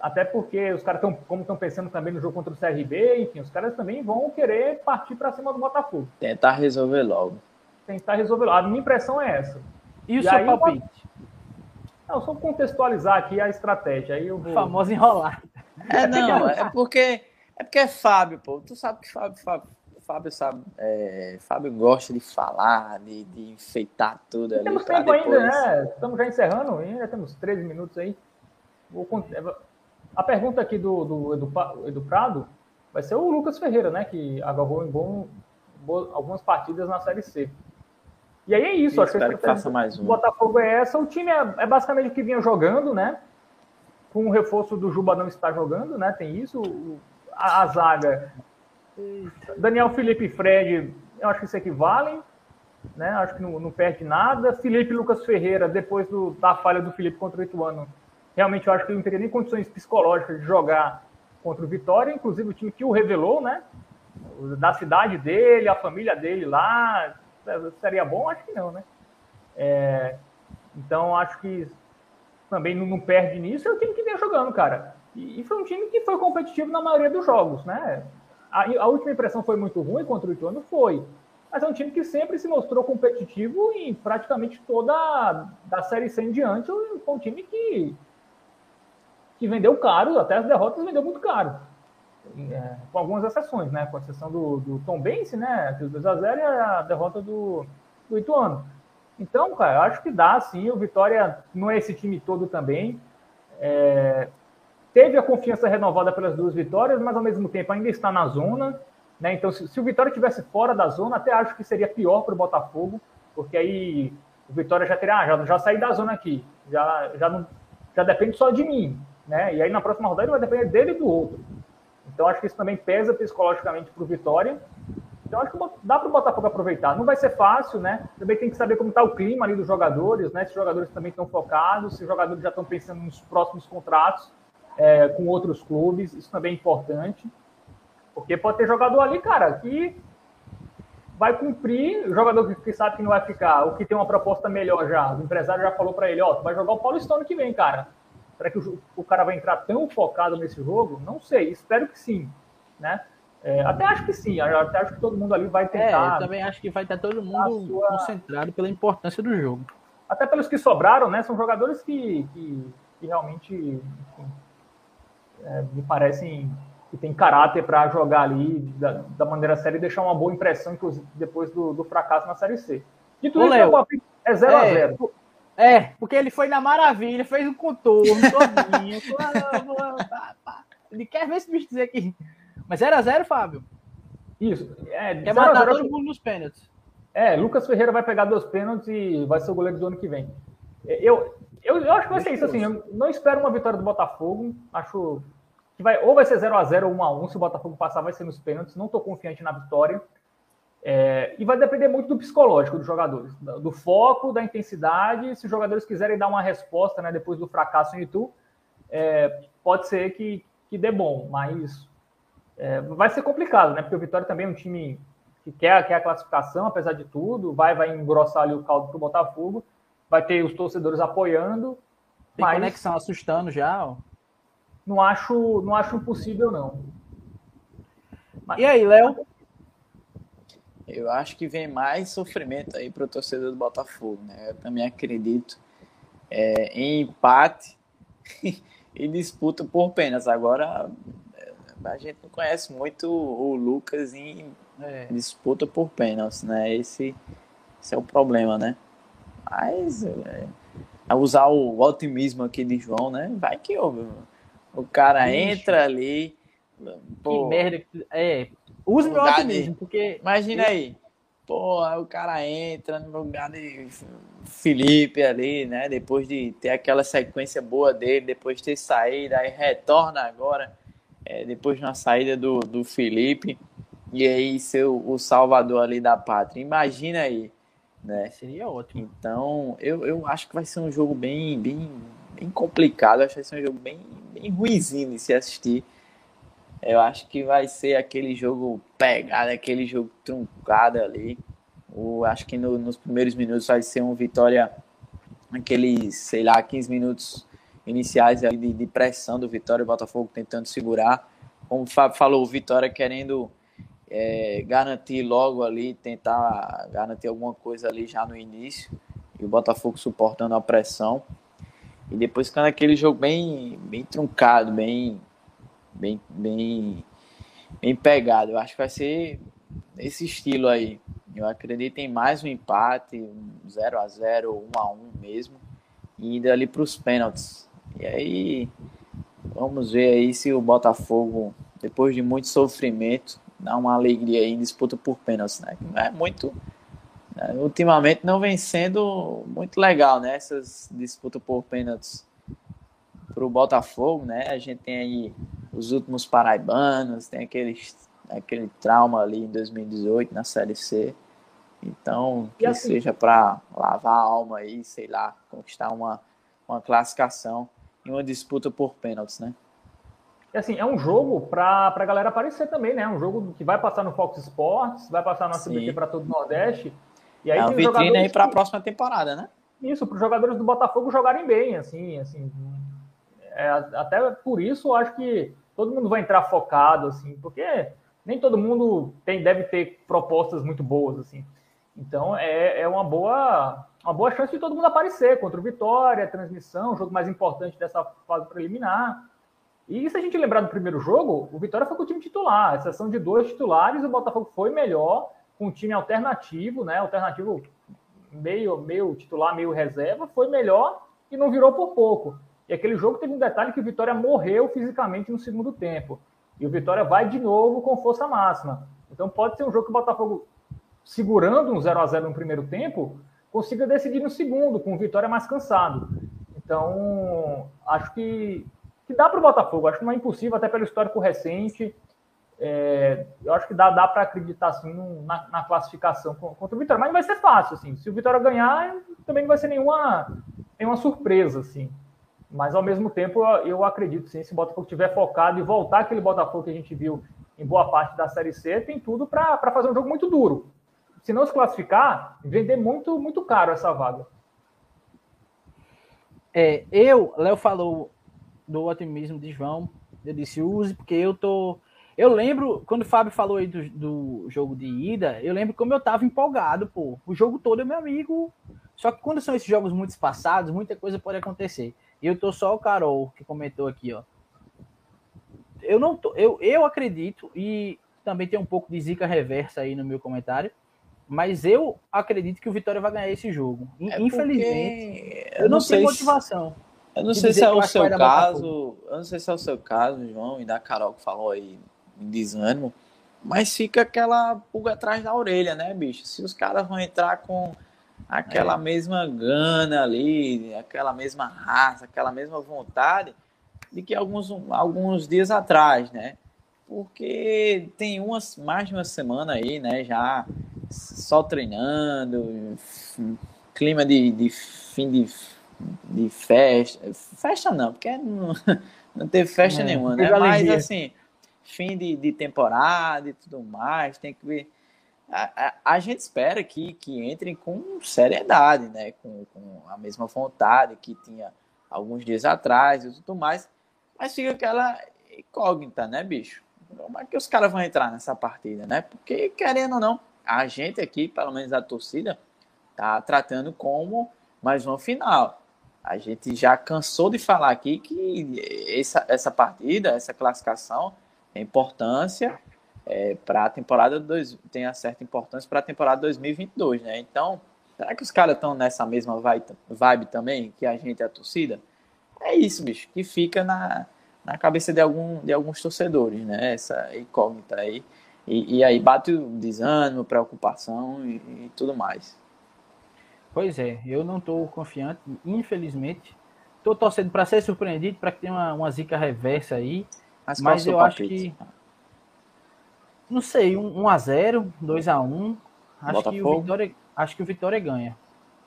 até porque os caras estão, como estão pensando também no jogo contra o CRB, enfim, os caras também vão querer partir para cima do Botafogo. Tentar resolver logo. Tentar resolver logo. A minha impressão é essa. E o e seu aí, palpite? Não, só contextualizar aqui a estratégia. Aí eu vou... Famoso enrolar. É, não, é porque é porque é Fábio, pô. Tu sabe que Fábio, Fábio, Fábio sabe, é, Fábio gosta de falar, de, de enfeitar tudo ali. Temos tempo depois... ainda, né? Estamos já encerrando, ainda temos 13 minutos aí. Vou... A pergunta aqui do, do Edu, Edu Prado vai ser o Lucas Ferreira, né? Que agarrou em bom, algumas partidas na Série C. E aí é isso, acho que, que faça mais um. O Botafogo é essa. O time é, é, basicamente o que vinha jogando, né? Com o reforço do Juba não estar jogando, né? Tem isso. A, a zaga. Daniel Felipe e Fred, eu acho que se equivalem. Né? Acho que não, não perde nada. Felipe e Lucas Ferreira, depois do, da falha do Felipe contra o Ituano, realmente eu acho que ele não teria nem condições psicológicas de jogar contra o Vitória, inclusive o time que o revelou, né? Da cidade dele, a família dele lá, seria bom? Acho que não, né? É, então, acho que também não, perde nisso. É o time que vem jogando, cara. E, e, foi um time que foi competitivo na maioria dos jogos, né? A, a, última impressão foi muito ruim contra o Ituano? Foi. Mas é um time que sempre se mostrou competitivo em praticamente toda a, da Série C em diante. Foi um time que, que vendeu caro, até as derrotas vendeu muito caro é, com algumas exceções, né? Com a exceção do, do Tom Bense, né? Que 2x0 e a derrota do, do Ituano. Então, cara, eu acho que dá, sim. O Vitória não é esse time todo também. É, teve a confiança renovada pelas duas vitórias, mas ao mesmo tempo ainda está na zona. Né? Então, se, se o Vitória estivesse fora da zona, até acho que seria pior para o Botafogo, porque aí o Vitória já teria, ah, já, já saí da zona aqui, já, já, não, já depende só de mim. Né? E aí na próxima rodada ele vai depender dele e do outro. Então acho que isso também pesa psicologicamente para o Vitória. Então acho que dá para o Botafogo aproveitar. Não vai ser fácil, né? Também tem que saber como está o clima ali dos jogadores, né? Se os jogadores também estão focados, se os jogadores já estão pensando nos próximos contratos é, com outros clubes, isso também é importante. Porque pode ter jogador ali, cara, que vai cumprir, o jogador que, sabe que não vai ficar, o que tem uma proposta melhor já, o empresário já falou para ele, ó, vai jogar o Paulistano que vem, cara. Será que o, o, cara vai entrar tão focado nesse jogo? Não sei, espero que sim, né? É, até acho que sim, até acho que todo mundo ali vai tentar. É, eu também acho que vai estar todo mundo sua... concentrado pela importância do jogo. até pelos que sobraram, né? São jogadores que, que, que realmente enfim, é, me parecem que tem caráter para jogar ali da, da, maneira séria e deixar uma boa impressão, inclusive depois do, do fracasso na Série C. Dito Ô, isso, Léo, é 0 a 0 é, é, porque ele foi na maravilha, fez um contorno todinho. ele quer ver esse bicho dizer aqui. Mas 0x0, Fábio. Isso. É, quer matar todo mundo nos pênaltis. É, Lucas Ferreira vai pegar dois pênaltis e vai ser o goleiro do ano que vem. Eu, eu, eu acho que vai ser isso, assim. Eu não espero uma vitória do Botafogo. Acho que vai, ou vai ser 0x0 ou 1x1. Se o Botafogo passar, vai ser nos pênaltis. Não estou confiante na vitória. É, e vai depender muito do psicológico dos jogadores, do foco, da intensidade. Se os jogadores quiserem dar uma resposta né, depois do fracasso em Itu, é, pode ser que, que dê bom, mas é, vai ser complicado, né? Porque o Vitória também é um time que quer, quer a classificação, apesar de tudo, vai, vai engrossar ali o caldo para o Botafogo, vai ter os torcedores apoiando. Tem mas conexão assustando já? Ó. Não acho, não acho impossível, não. Mas... E aí, Léo? Eu acho que vem mais sofrimento aí para o torcedor do Botafogo, né? Eu também acredito é, em empate e disputa por penas. Agora, a gente não conhece muito o Lucas em é. disputa por pênaltis, né? Esse, esse é o problema, né? Mas é, usar o otimismo aqui de João, né? Vai que o, o cara entra ali. Pô, que merda. É, use meu otimismo, de, porque. Imagina aí. Pô, o cara entra no lugar de Felipe ali, né? Depois de ter aquela sequência boa dele, depois de ter saído, aí retorna agora, é, depois de uma saída do, do Felipe e aí ser o, salvador ali da pátria. Imagina aí, né? Seria ótimo. Então, eu, eu acho que vai ser um jogo bem, bem, bem complicado. acho que vai ser um jogo bem, bem ruimzinho de se assistir. Eu acho que vai ser aquele jogo pegado, aquele jogo truncado ali. O, acho que no, nos primeiros minutos vai ser uma vitória, aqueles, sei lá, 15 minutos iniciais de, de pressão do Vitória, o Botafogo tentando segurar. Como o Fábio falou, o Vitória querendo é, garantir logo ali, tentar garantir alguma coisa ali já no início, e o Botafogo suportando a pressão. E depois ficando aquele jogo bem, bem truncado, bem, bem, bem, bem pegado. Eu acho que vai ser esse estilo aí. Eu acredito em mais um empate, um 0 a 0 1 a 1 mesmo, e indo ali para os pênaltis. E aí, vamos ver aí se o Botafogo, depois de muito sofrimento, dá uma alegria aí em disputa por pênaltis, né? É muito. Né? Ultimamente não vem sendo muito legal, né? Essas disputas por pênaltis para o Botafogo, né? A gente tem aí os últimos paraibanos, tem aquele, aquele trauma ali em 2018 na Série C. Então, que assim, seja para lavar a alma aí, sei lá, conquistar uma, uma classificação em uma disputa por pênaltis, né? E assim, é um jogo para a galera aparecer também, né? É um jogo que vai passar no Fox Sports, vai passar no SBT para todo o Nordeste. E aí é uma vitrine aí para a próxima temporada, né? Isso, para os jogadores do Botafogo jogarem bem, assim, assim. É, até por isso, eu acho que todo mundo vai entrar focado, assim, porque nem todo mundo tem, deve ter propostas muito boas, assim. Então é, é uma boa uma boa chance de todo mundo aparecer contra o Vitória, transmissão, jogo mais importante dessa fase preliminar. E se a gente lembrar do primeiro jogo, o Vitória foi com o time titular, exceção de dois titulares, o Botafogo foi melhor, com um time alternativo, né? Alternativo meio, meio titular, meio reserva, foi melhor e não virou por pouco. E aquele jogo teve um detalhe que o Vitória morreu fisicamente no segundo tempo. E o Vitória vai de novo com força máxima. Então pode ser um jogo que o Botafogo, segurando um 0 a 0 no primeiro tempo, consiga decidir no segundo, com o Vitória mais cansado. Então, acho que que dá para o Botafogo. Acho que não é impossível, até pelo histórico recente. É, eu acho que dá, dá para acreditar assim, na, na, classificação contra o Vitória, mas não vai ser fácil. Assim. Se o Vitória ganhar, também não vai ser nenhuma, nenhuma surpresa. Assim. Mas ao mesmo tempo, eu, acredito sim, se o Botafogo estiver focado e voltar aquele Botafogo que a gente viu em boa parte da Série C, tem tudo para fazer um jogo muito duro. Se não se classificar, vender muito, muito caro essa vaga. É, eu, Léo falou do otimismo de João. Eu disse, use, porque eu tô. Eu lembro, quando o Fábio falou aí do, do jogo de ida, eu lembro como eu tava empolgado, pô. O jogo todo, meu amigo, Só que quando são esses jogos muito espaçados, muita coisa pode acontecer. E eu tô só o Carol que comentou aqui, ó. Eu não tô, eu, eu acredito e também tem um pouco de zica reversa aí no meu comentário, mas eu acredito que o Vitória vai ganhar esse jogo. É Infelizmente, eu, eu não, não sei tenho se- motivação. Eu não sei se é o seu caso, eu não sei se é o seu caso, João, e da Carol que falou aí em desânimo, mas fica aquela pulga atrás da orelha, né, bicho? Se os caras vão entrar com aquela É. mesma gana ali, aquela mesma raça, aquela mesma vontade de que alguns, alguns dias atrás, né? Porque tem umas, mais de uma semana aí, né, já só treinando, clima de, de fim de, de festa. Festa não, porque não, não teve festa É, nenhuma, né? Mas alegria. assim, fim de, de temporada e tudo mais, tem que ver. A, a, gente espera que, que entrem com seriedade, né? Com, com a mesma vontade que tinha alguns dias atrás e tudo mais. Mas fica aquela incógnita, né, bicho? Como é que os caras vão entrar nessa partida, né? Porque, querendo ou não, a gente aqui, pelo menos a torcida, tá tratando como mais uma final. A gente já cansou de falar aqui que essa, essa partida, essa classificação, tem importância é, para a temporada dois, tem a certa importância para a temporada 2022, né? Então, será que os caras estão nessa mesma vibe, vibe também que a gente, a torcida? É isso, bicho, que fica na, na cabeça de, algum, de alguns torcedores, né? Essa incógnita aí. E, e aí bate o desânimo, preocupação e, e tudo mais. Pois é, eu não estou confiante, infelizmente. Estou torcendo para ser surpreendido, para que tenha uma, uma zica reversa aí. Mas, Mas eu acho palpite? Não sei, um 1x0, 2x1. Acho que, o? Vitória, acho que o Vitória ganha.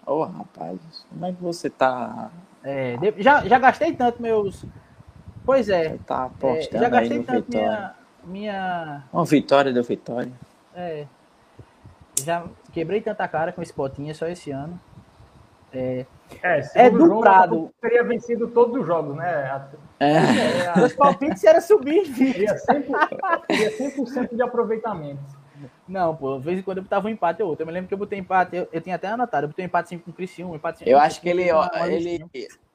Ô, rapaz, como é que você tá, É, já, já gastei tanto meus. Pois é, tá é, já gastei tanto Vitória? minha. minha Uma vitória do Vitória. é, já quebrei tanta cara com esse potinha só esse ano. É, É, É segundo do jogo, o teria vencido todos os jogos, né? É, meus palpites era subir, Teria 100%, teria 100 de aproveitamento. Não, pô, de vez em quando eu botava um empate ou outro. Eu me lembro que eu botei empate, eu, eu tinha até anotado, eu botei um empate 5 com o Criciúma, um empate 5 eu o acho que ele, ó, ele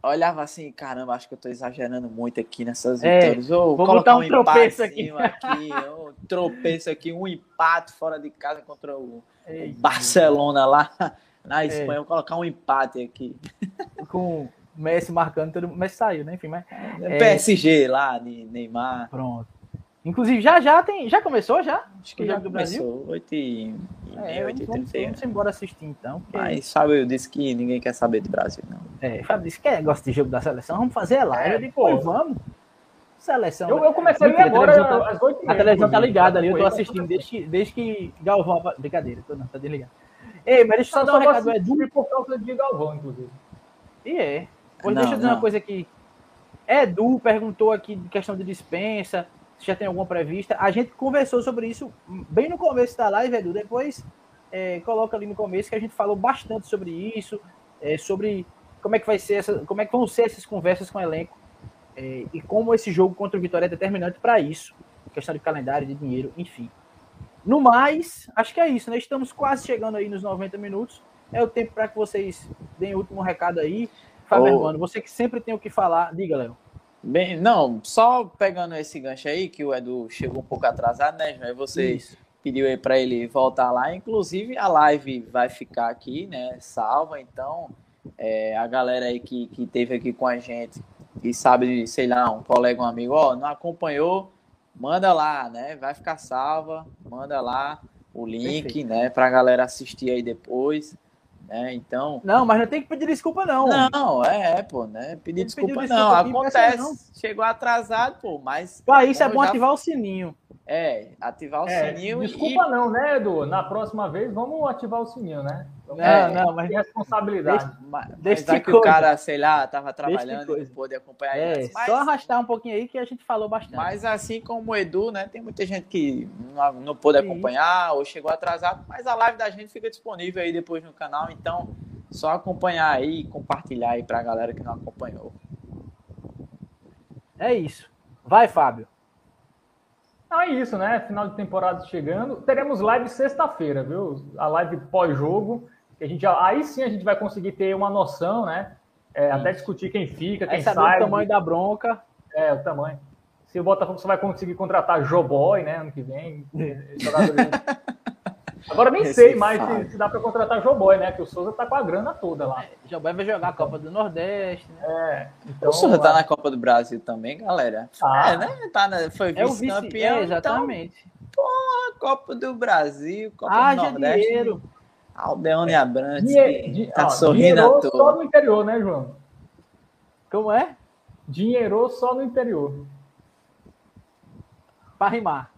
olhava assim, caramba, acho que eu tô exagerando muito aqui nessas É, vitórias. Ô, vou colocar botar um tropeço aqui. aqui, um tropeço aqui, um empate fora de casa contra o, o Ei, Barcelona lá na É. Espanha. Vou colocar um empate aqui. com o Messi marcando, todo mundo. Messi saiu, né? Enfim, mas É. PSG lá, de Neymar. pronto. Inclusive, já já tem. Já começou já? Acho que O já jogo do Brasil? começou, 8 e É, meia, 8 e vamos, 30. vamos embora assistir então. porque- Mas Fábio disse que ninguém quer saber do Brasil, não. É, Fábio disse que gosta de jogo da seleção, vamos fazer a live. É, eu digo, pô. vamos. Seleção. Eu, eu comecei Mentira, a agora televisão tá- às 8 A televisão tá ligada ali, eu tô assistindo desde que, desde que Galvão. Brincadeira, tô, não, tá desligado. Ei, mas deixa eu só dar um recado do Edu. por causa de Galvão, inclusive. E é. Pois Não, deixa eu dizer não. uma coisa aqui. Edu perguntou aqui de questão de dispensa, se já tem alguma prevista. A gente conversou sobre isso bem no começo da live, Edu. Depois é, coloca ali no começo que a gente falou bastante sobre isso, é, sobre como é que vai ser essa, como é que vão ser essas conversas com o elenco é, e como esse jogo contra o Vitória é determinante para isso, questão de calendário, de dinheiro, enfim. No mais, acho que é isso, né? Estamos quase chegando aí nos 90 minutos. É o tempo para que vocês deem o último recado aí. Fábio Ô. Hermano, você que sempre tem o que falar, diga, Léo. Bem, não, só pegando esse gancho aí, que o Edu chegou um pouco atrasado, né, João? Você Isso. pediu aí para ele voltar lá. Inclusive, a live vai ficar aqui, né, salva. Então, é, a galera aí que, que teve aqui com a gente e sabe, sei lá, um colega, um amigo, ó, não acompanhou, manda lá, né? Vai ficar salva, manda lá o link, Perfeito. né, pra galera assistir aí depois, né? Então, Não, mas não tem que pedir desculpa, não. não, é, é, pô, né? Pedir desculpa não, desculpa acontece. não. Chegou atrasado, pô, mas Pra isso é bom já- ativar o sininho. É, ativar o É, sininho e- desculpa não, né, Edu? Na próxima vez, vamos ativar o sininho, né? Vamos É. Não, não, mas responsabilidade. Mas, Deixa mas que o cara, sei lá, tava trabalhando e não pôde acompanhar é. Mas, só arrastar um pouquinho aí que a gente falou bastante. mas assim como o Edu, né? Tem muita gente que não, não pôde Sim. acompanhar ou chegou atrasado, mas a live da gente fica disponível aí depois no canal, então só acompanhar aí e compartilhar aí pra galera que não acompanhou. É isso. Vai, Fábio. Não, é isso, né? Final de temporada chegando. Teremos live sexta-feira, viu? A live pós-jogo. Que a gente já, aí sim a gente vai conseguir ter uma noção, né? É, até discutir quem fica, quem Essa sai. o tamanho da bronca. É, o tamanho. Se o Botafogo só vai conseguir contratar Joboy, né, ano que vem. jogadores- Agora nem Esse sei mais Fábio. se, se dá para contratar Joboy, né? Que o Souza tá com a grana toda lá. Jobai vai jogar a Copa do Nordeste, né? É, então, O Souza tá na Copa do Brasil também, galera. Tá. É, né? Tá na, foi É o vice, vice-campeão. é, então, exatamente. a Copa do Brasil, Copa do Haja Nordeste. dinheiro. Aldeone Abrantes, dinhe- que di- tá ó, sorrindo à dinheirou só toa. no interior, né, João? Como é? Dinheirou só no interior. Pra rimar.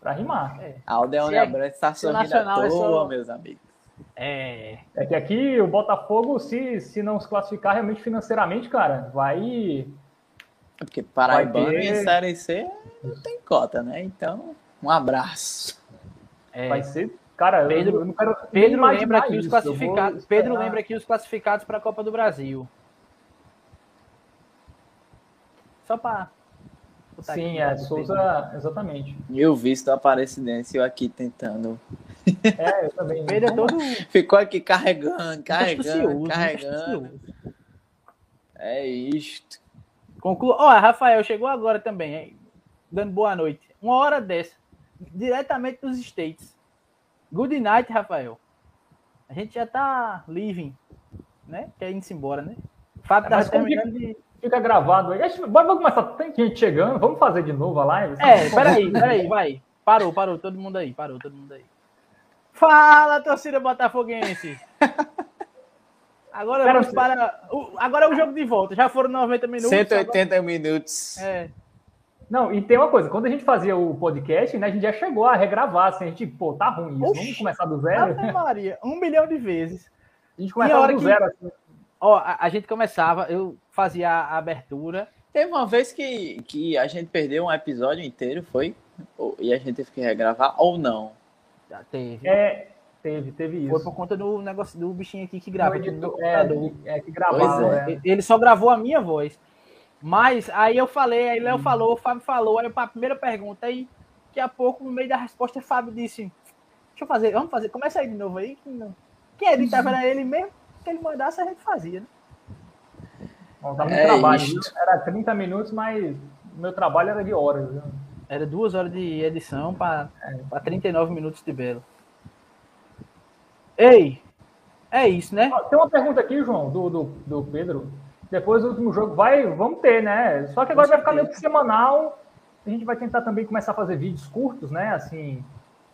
Pra rimar. Aldeone Se é- Abrantes tá sorrindo à é toa, só- meus amigos. É. É que aqui o Botafogo, se, se não se classificar realmente financeiramente, cara, vai. É Porque Paraibano Vai ter- em Série C não tem cota, né? Então, um abraço. é. Vai ser. Cara, eu- Pedro- eu não quero. Pedro lembra aqui os eu classificados. Pedro lembra aqui os classificados para a Copa do Brasil. Só para Sim, é, Souza, exatamente. E o visto Aparecidense, eu aqui tentando. É, eu também. Pedro é todo Ficou aqui carregando, carregando, carregando. É isto. Conclua. Ó, Rafael chegou agora também, hein? dando boa noite. Uma hora dessa, diretamente dos States. Good night, Rafael. A gente já tá living, né? Quer ir embora, né? Fábio É, tá terminando de. Fica gravado aí. Bora vamos começar. Tem gente chegando. Vamos fazer de novo a live? É, peraí, peraí, vai. Parou, parou, todo mundo aí, parou, todo mundo aí. Fala, torcida botafoguense! Agora Cara, vamos para. o- Agora é o jogo de volta. Já foram 90 minutos. 180 minutos. agora- É. Não, e tem uma coisa. Quando a gente fazia o podcast, né, a gente já chegou a regravar. Assim, a gente, pô, tá ruim isso. Oxi. Vamos começar do zero? Maria, um milhão de vezes. A gente começava hora do que- zero. Assim. Ó, a, a gente começava, eu fazia a abertura. Teve uma vez que, que a gente perdeu um episódio inteiro, foi? E a gente teve que regravar ou não? Já teve. É, teve, teve Foi isso. por conta do negócio do bichinho aqui que grava. Editor- é, é, que gravava. É. Ele só gravou a minha voz. Mas aí eu falei, aí Léo falou, o Fábio falou, aí a primeira pergunta, aí daqui a pouco, no meio da resposta, o Fábio disse: Deixa eu fazer, vamos fazer, começa aí de novo aí. Que não... Quem editava era ele mesmo, que ele mandasse, a gente fazia, né? Bom, dá muito É trabalho. isto. Era 30 minutos, mas o meu trabalho era de horas. viu? Era duas horas de edição para 39 minutos de belo. Ei, é isso, né? Tem uma pergunta aqui, João, do, do, do Pedro. Depois do último jogo, vai, vamos ter, né? Só que agora vai ficar meio que semanal. A gente vai tentar também começar a fazer vídeos curtos, né? Assim,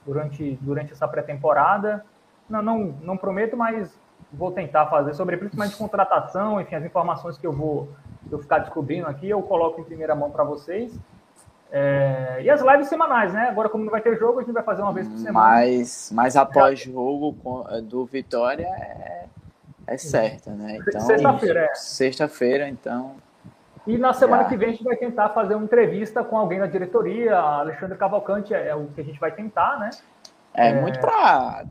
durante, durante essa pré-temporada. Não, não, não prometo, mas vou tentar fazer sobre principalmente contratação, enfim, as informações que eu vou eu ficar descobrindo aqui, eu coloco em primeira mão para vocês. É, e as lives semanais, né? Agora, como não vai ter jogo, a gente vai fazer uma vez por semana. Mas, mas após jogo do Vitória é, é certa, né? Então, Sexta-feira, é. Sexta-feira, então. E na semana Já. que vem a gente vai tentar fazer uma entrevista com alguém da diretoria. Alexandre Cavalcante é, é o que a gente vai tentar, né? É, muito para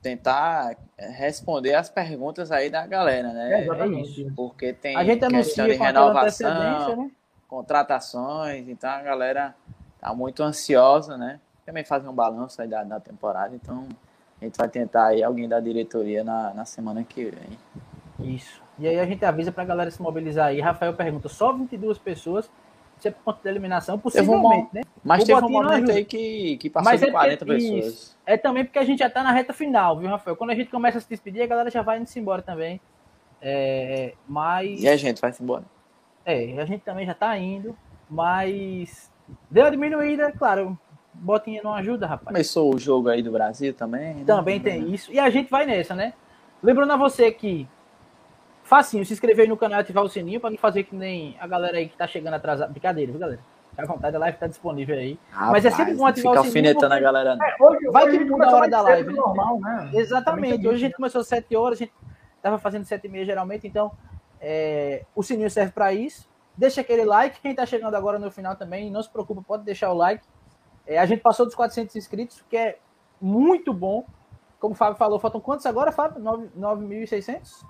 tentar responder as perguntas aí da galera, É, né? exatamente. Porque tem A gente questão de renovação, né? contratações, então a galera tá muito ansiosa, né? Também fazer um balanço aí da, da temporada, então a gente vai tentar aí alguém da diretoria na, na semana que vem. Isso. E aí a gente avisa pra galera se mobilizar aí. Rafael pergunta, só 22 pessoas, se é por conta da eliminação, possivelmente, né? Mas O teve um momento aí que, que passou Mas de é 40 porque- pessoas. isso. É também porque a gente já tá na reta final, viu, Rafael? Quando a gente começa a se despedir, a galera já vai indo embora também. É, mas. E a gente vai se embora. É, a gente também já tá indo, mas. Deu uma diminuída, claro. Botinha não ajuda, rapaz. Começou o jogo aí do Brasil também. né? Também tem isso. E a gente vai nessa, né? Lembrando a você que. Facinho, se inscrever aí no canal e ativar o sininho pra não fazer que nem a galera aí que tá chegando atrasada. Brincadeira, viu, galera? Fica à vontade, a live tá disponível aí. Mas é sempre bom ativar fica o sininho, alfinetando a porque- galera. não. É, hoje, Vai hoje que a muda a hora da live, né? normal, né? Exatamente. Hoje a gente começou às 7 horas, a gente tava fazendo 7 e meia geralmente, então é, o sininho serve para isso. Deixa aquele like. Quem tá chegando agora no final também, não se preocupa, pode deixar o like. É, a gente passou dos 400 inscritos, que é muito bom. Como o Fábio falou, faltam quantos agora, Fábio? 9 9.600?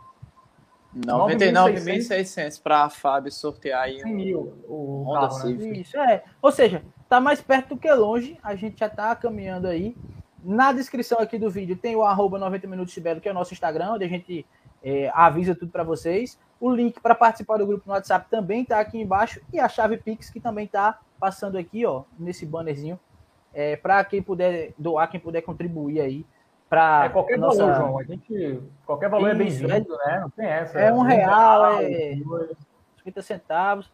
99.600 para a Fábio sortear aí 100 um mil o Honda carro, né? Civic. Isso, é. Ou seja, tá mais perto do que longe. A gente já tá caminhando aí. Na descrição aqui do vídeo tem o arroba 90 Minutos Belo, que é o nosso Instagram, onde a gente é, avisa tudo para vocês. O link para participar do grupo no WhatsApp também está aqui embaixo. E a chave Pix, que também está passando aqui, ó, nesse bannerzinho, é, para quem puder doar, quem puder contribuir aí. Para é, qualquer nossa... valor, João. A gente, qualquer valor é Isso, é bem-vindo, né? Não tem essa. É um real, é 50 centavos.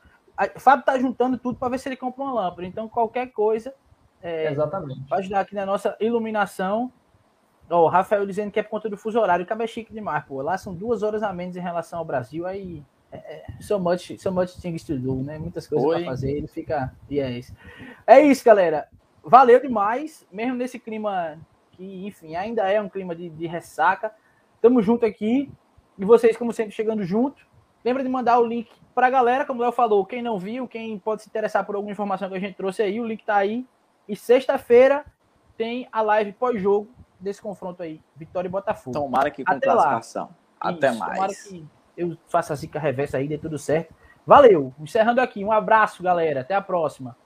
O Fábio tá juntando tudo para ver se ele compra uma lâmpada. Então, qualquer coisa. É, Exatamente. Para ajudar aqui na nossa iluminação. Ó, o Rafael dizendo que é por conta do fuso horário. Cabe é chique demais, pô. Lá são duas horas a menos em relação ao Brasil. Aí. É, é so much, so much things to do, né? Muitas coisas para fazer. Ele fica. E é isso. É isso, galera. Valeu demais. Mesmo nesse clima que, enfim, ainda é um clima de, de ressaca. Tamo junto aqui. E vocês, como sempre, chegando junto. Lembra de mandar o link para a galera, como o Léo falou, quem não viu, quem pode se interessar por alguma informação que a gente trouxe aí, o link está aí. E sexta-feira tem a live pós-jogo desse confronto aí, Vitória e Botafogo. Tomara que com Até classificação. Lá. Até Isso, mais. Tomara que eu faça a zica reversa aí, dê tudo certo. Valeu. Encerrando aqui. Um abraço, galera. Até a próxima.